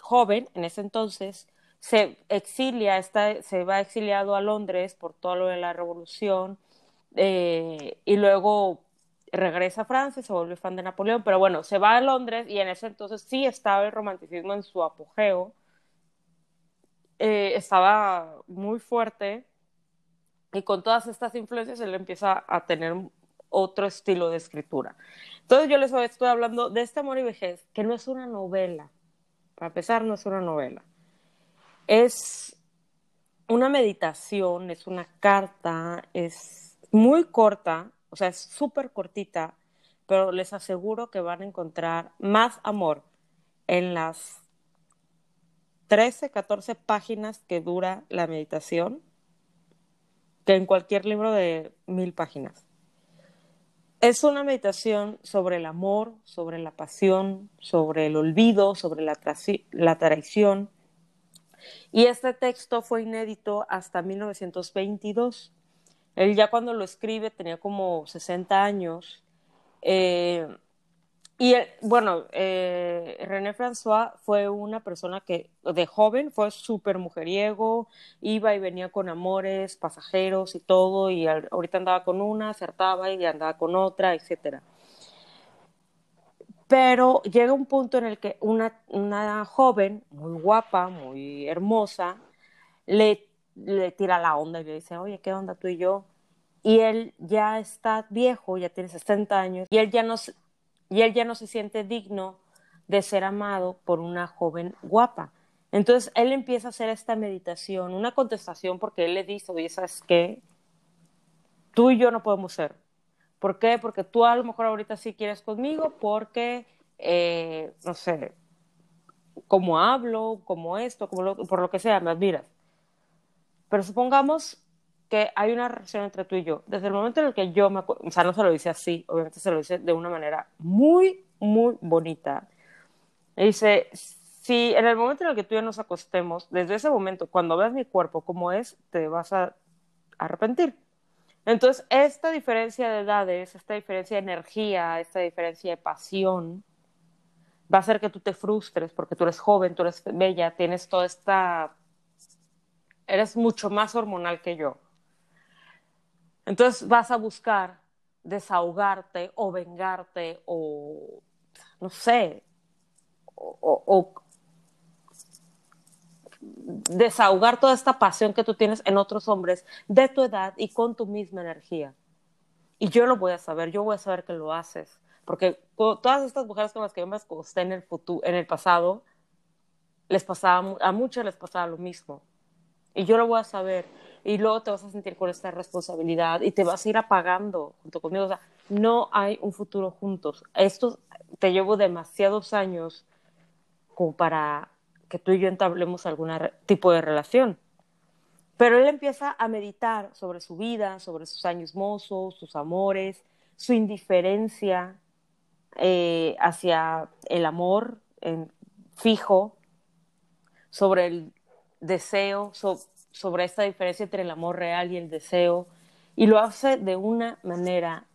joven en ese entonces, se exilia, está, se va exiliado a Londres por todo lo de la Revolución, eh, y luego regresa a Francia, se vuelve fan de Napoleón, pero bueno, se va a Londres y en ese entonces sí estaba el romanticismo en su apogeo, eh, estaba muy fuerte y con todas estas influencias él empieza a tener otro estilo de escritura. Entonces yo les estoy hablando de este amor y vejez, que no es una novela, para empezar no es una novela, es una meditación, es una carta, es muy corta, o sea, es súper cortita, pero les aseguro que van a encontrar más amor en las 13, 14 páginas que dura la meditación que en cualquier libro de mil páginas. Es una meditación sobre el amor, sobre la pasión, sobre el olvido, sobre la, la traición. Y este texto fue inédito hasta 1922. Él ya cuando lo escribe tenía como 60 años. Eh, y bueno, eh, René François fue una persona que de joven fue súper mujeriego, iba y venía con amores, pasajeros y todo, y ahorita andaba con una, acertaba y andaba con otra, etc. Pero llega un punto en el que una, una joven, muy guapa, muy hermosa, le, le tira la onda y le dice, oye, ¿qué onda tú y yo? Y él ya está viejo, ya tiene 60 años, y él ya no y él ya no se siente digno de ser amado por una joven guapa. Entonces él empieza a hacer esta meditación, una contestación porque él le dice, oye, ¿sabes qué? Tú y yo no podemos ser. ¿Por qué? Porque tú a lo mejor ahorita sí quieres conmigo porque, eh, no sé, como hablo, como esto, como por lo que sea, me admiras. Pero supongamos que hay una relación entre tú y yo. Desde el momento en el que yo me o sea, no se lo dice así, obviamente se lo dice de una manera muy, muy bonita. dice, si en el momento en el que tú y yo nos acostemos, desde ese momento, cuando veas mi cuerpo como es, te vas a arrepentir. Entonces, esta diferencia de edades, esta diferencia de energía, esta diferencia de pasión, va a hacer que tú te frustres porque tú eres joven, tú eres bella, tienes toda esta... Eres mucho más hormonal que yo. Entonces vas a buscar desahogarte o vengarte o, no sé, o, desahogar toda esta pasión que tú tienes en otros hombres de tu edad y con tu misma energía. Y yo lo voy a saber, yo voy a saber que lo haces. Porque todas estas mujeres con las que yo me acosté en el, futuro, en el pasado, les pasaba, a muchas les pasaba lo mismo. Y yo lo voy a saber y luego te vas a sentir con esta responsabilidad y te vas a ir apagando junto conmigo. O sea, no hay un futuro juntos. Esto te llevo demasiados años como para que tú y yo entablemos algún tipo de relación. Pero él empieza a meditar sobre su vida, sobre sus años mozos, sus amores, su indiferencia eh, hacia el amor en, fijo, sobre el deseo, sobre esta diferencia entre el amor real y el deseo, y lo hace de una manera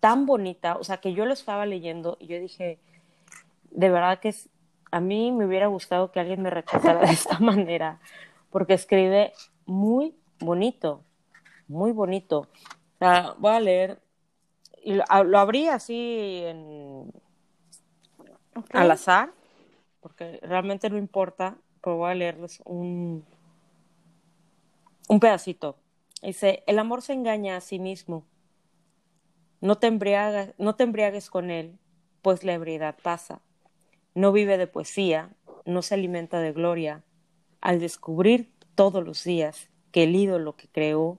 tan bonita, o sea, que yo lo estaba leyendo y yo dije, de verdad que a mí me hubiera gustado que alguien me rechazara de esta manera, porque escribe muy bonito, muy bonito. voy a leer, y lo, abrí así en, al azar, porque realmente no importa, pero a leerles un, un pedacito. Dice, el amor se engaña a sí mismo. No te, no te embriagues con él, pues la ebriedad pasa. No vive de poesía, no se alimenta de gloria. Al descubrir todos los días que el ídolo que creó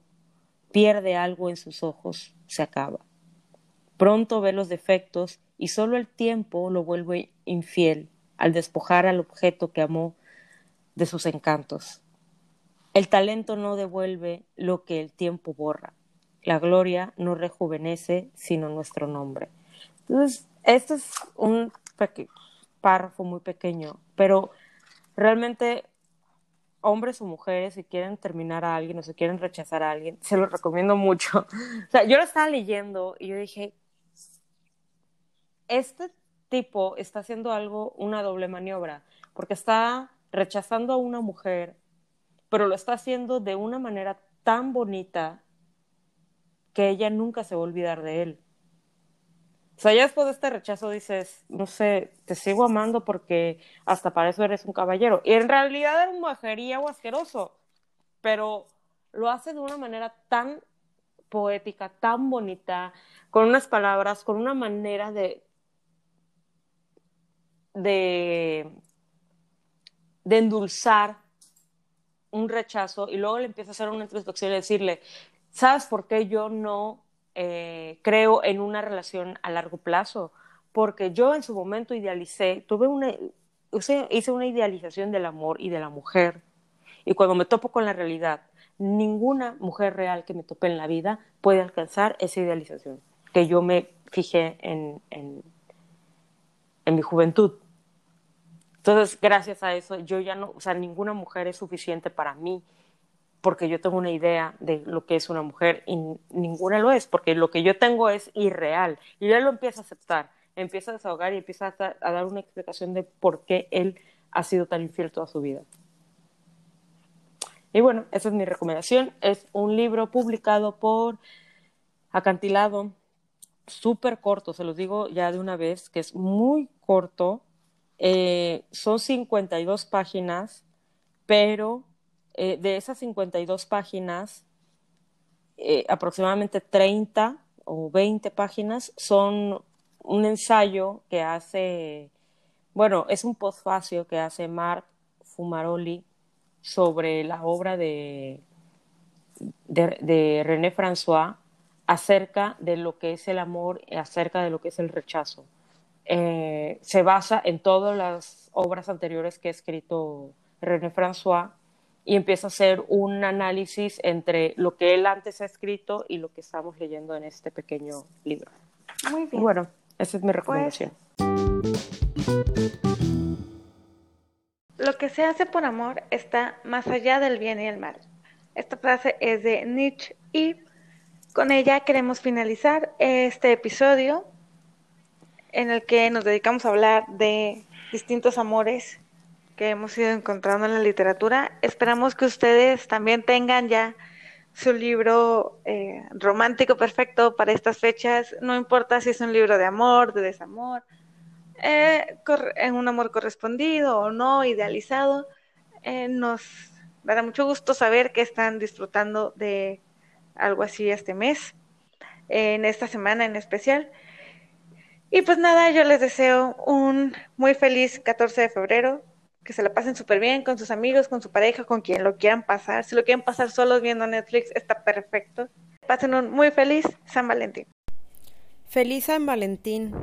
pierde algo en sus ojos, se acaba. Pronto ve los defectos y solo el tiempo lo vuelve infiel al despojar al objeto que amó de sus encantos. El talento no devuelve lo que el tiempo borra. La gloria no rejuvenece sino nuestro nombre. Entonces, este es un párrafo muy pequeño, pero realmente hombres o mujeres, si quieren terminar a alguien o si quieren rechazar a alguien, se lo recomiendo mucho. O sea, yo lo estaba leyendo y yo dije, este tipo está haciendo algo, una doble maniobra, porque está rechazando a una mujer pero lo está haciendo de una manera tan bonita que ella nunca se va a olvidar de él. O sea, ya después de este rechazo dices, no sé, te sigo amando porque hasta para eso eres un caballero. Y en realidad era un o asqueroso, pero lo hace de una manera tan poética, tan bonita, con unas palabras, con una manera de, de, de endulzar un rechazo y luego le empieza a hacer una introspección y decirle, ¿sabes por qué yo no eh, creo en una relación a largo plazo? Porque yo en su momento idealicé, tuve una, hice una idealización del amor y de la mujer. Y cuando me topo con la realidad, ninguna mujer real que me tope en la vida puede alcanzar esa idealización que yo me fijé en, en mi juventud. Entonces, gracias a eso, yo ya no, o sea, ninguna mujer es suficiente para mí porque yo tengo una idea de lo que es una mujer y ninguna lo es, porque lo que yo tengo es irreal. Y él lo empieza a aceptar, empieza a desahogar y empieza a, dar una explicación de por qué él ha sido tan infiel toda su vida. Y bueno, esa es mi recomendación. Es un libro publicado por Acantilado, súper corto, se los digo ya de una vez, que es muy corto. Eh, son 52 páginas, pero eh, de esas 52 páginas, eh, aproximadamente 30 o 20 páginas son un ensayo que hace, bueno, es un postfacio que hace Marc Fumaroli sobre la obra de, de, René François acerca de lo que es el amor, acerca de lo que es el rechazo. Eh, se basa en todas las obras anteriores que ha escrito René François y empieza a hacer un análisis entre lo que él antes ha escrito y lo que estamos leyendo en este pequeño libro. Muy bien. Bueno, esa es mi pues, recomendación. lo que se hace por amor está más allá del bien y el mal. Esta frase es de Nietzsche y con ella queremos finalizar este episodio en el que nos dedicamos a hablar de distintos amores que hemos ido encontrando en la literatura. Esperamos que ustedes también tengan ya su libro eh, romántico perfecto para estas fechas. No importa si es un libro de amor, de desamor, eh, en un amor correspondido o no, idealizado. Eh, nos dará mucho gusto saber que están disfrutando de algo así este mes, en esta semana en especial. Y pues nada, yo les deseo un muy feliz 14 de febrero, que se la pasen súper bien con sus amigos, con su pareja, con quien lo quieran pasar. Si lo quieren pasar solos viendo Netflix, está perfecto. Pasen un muy feliz San Valentín. Feliz San Valentín.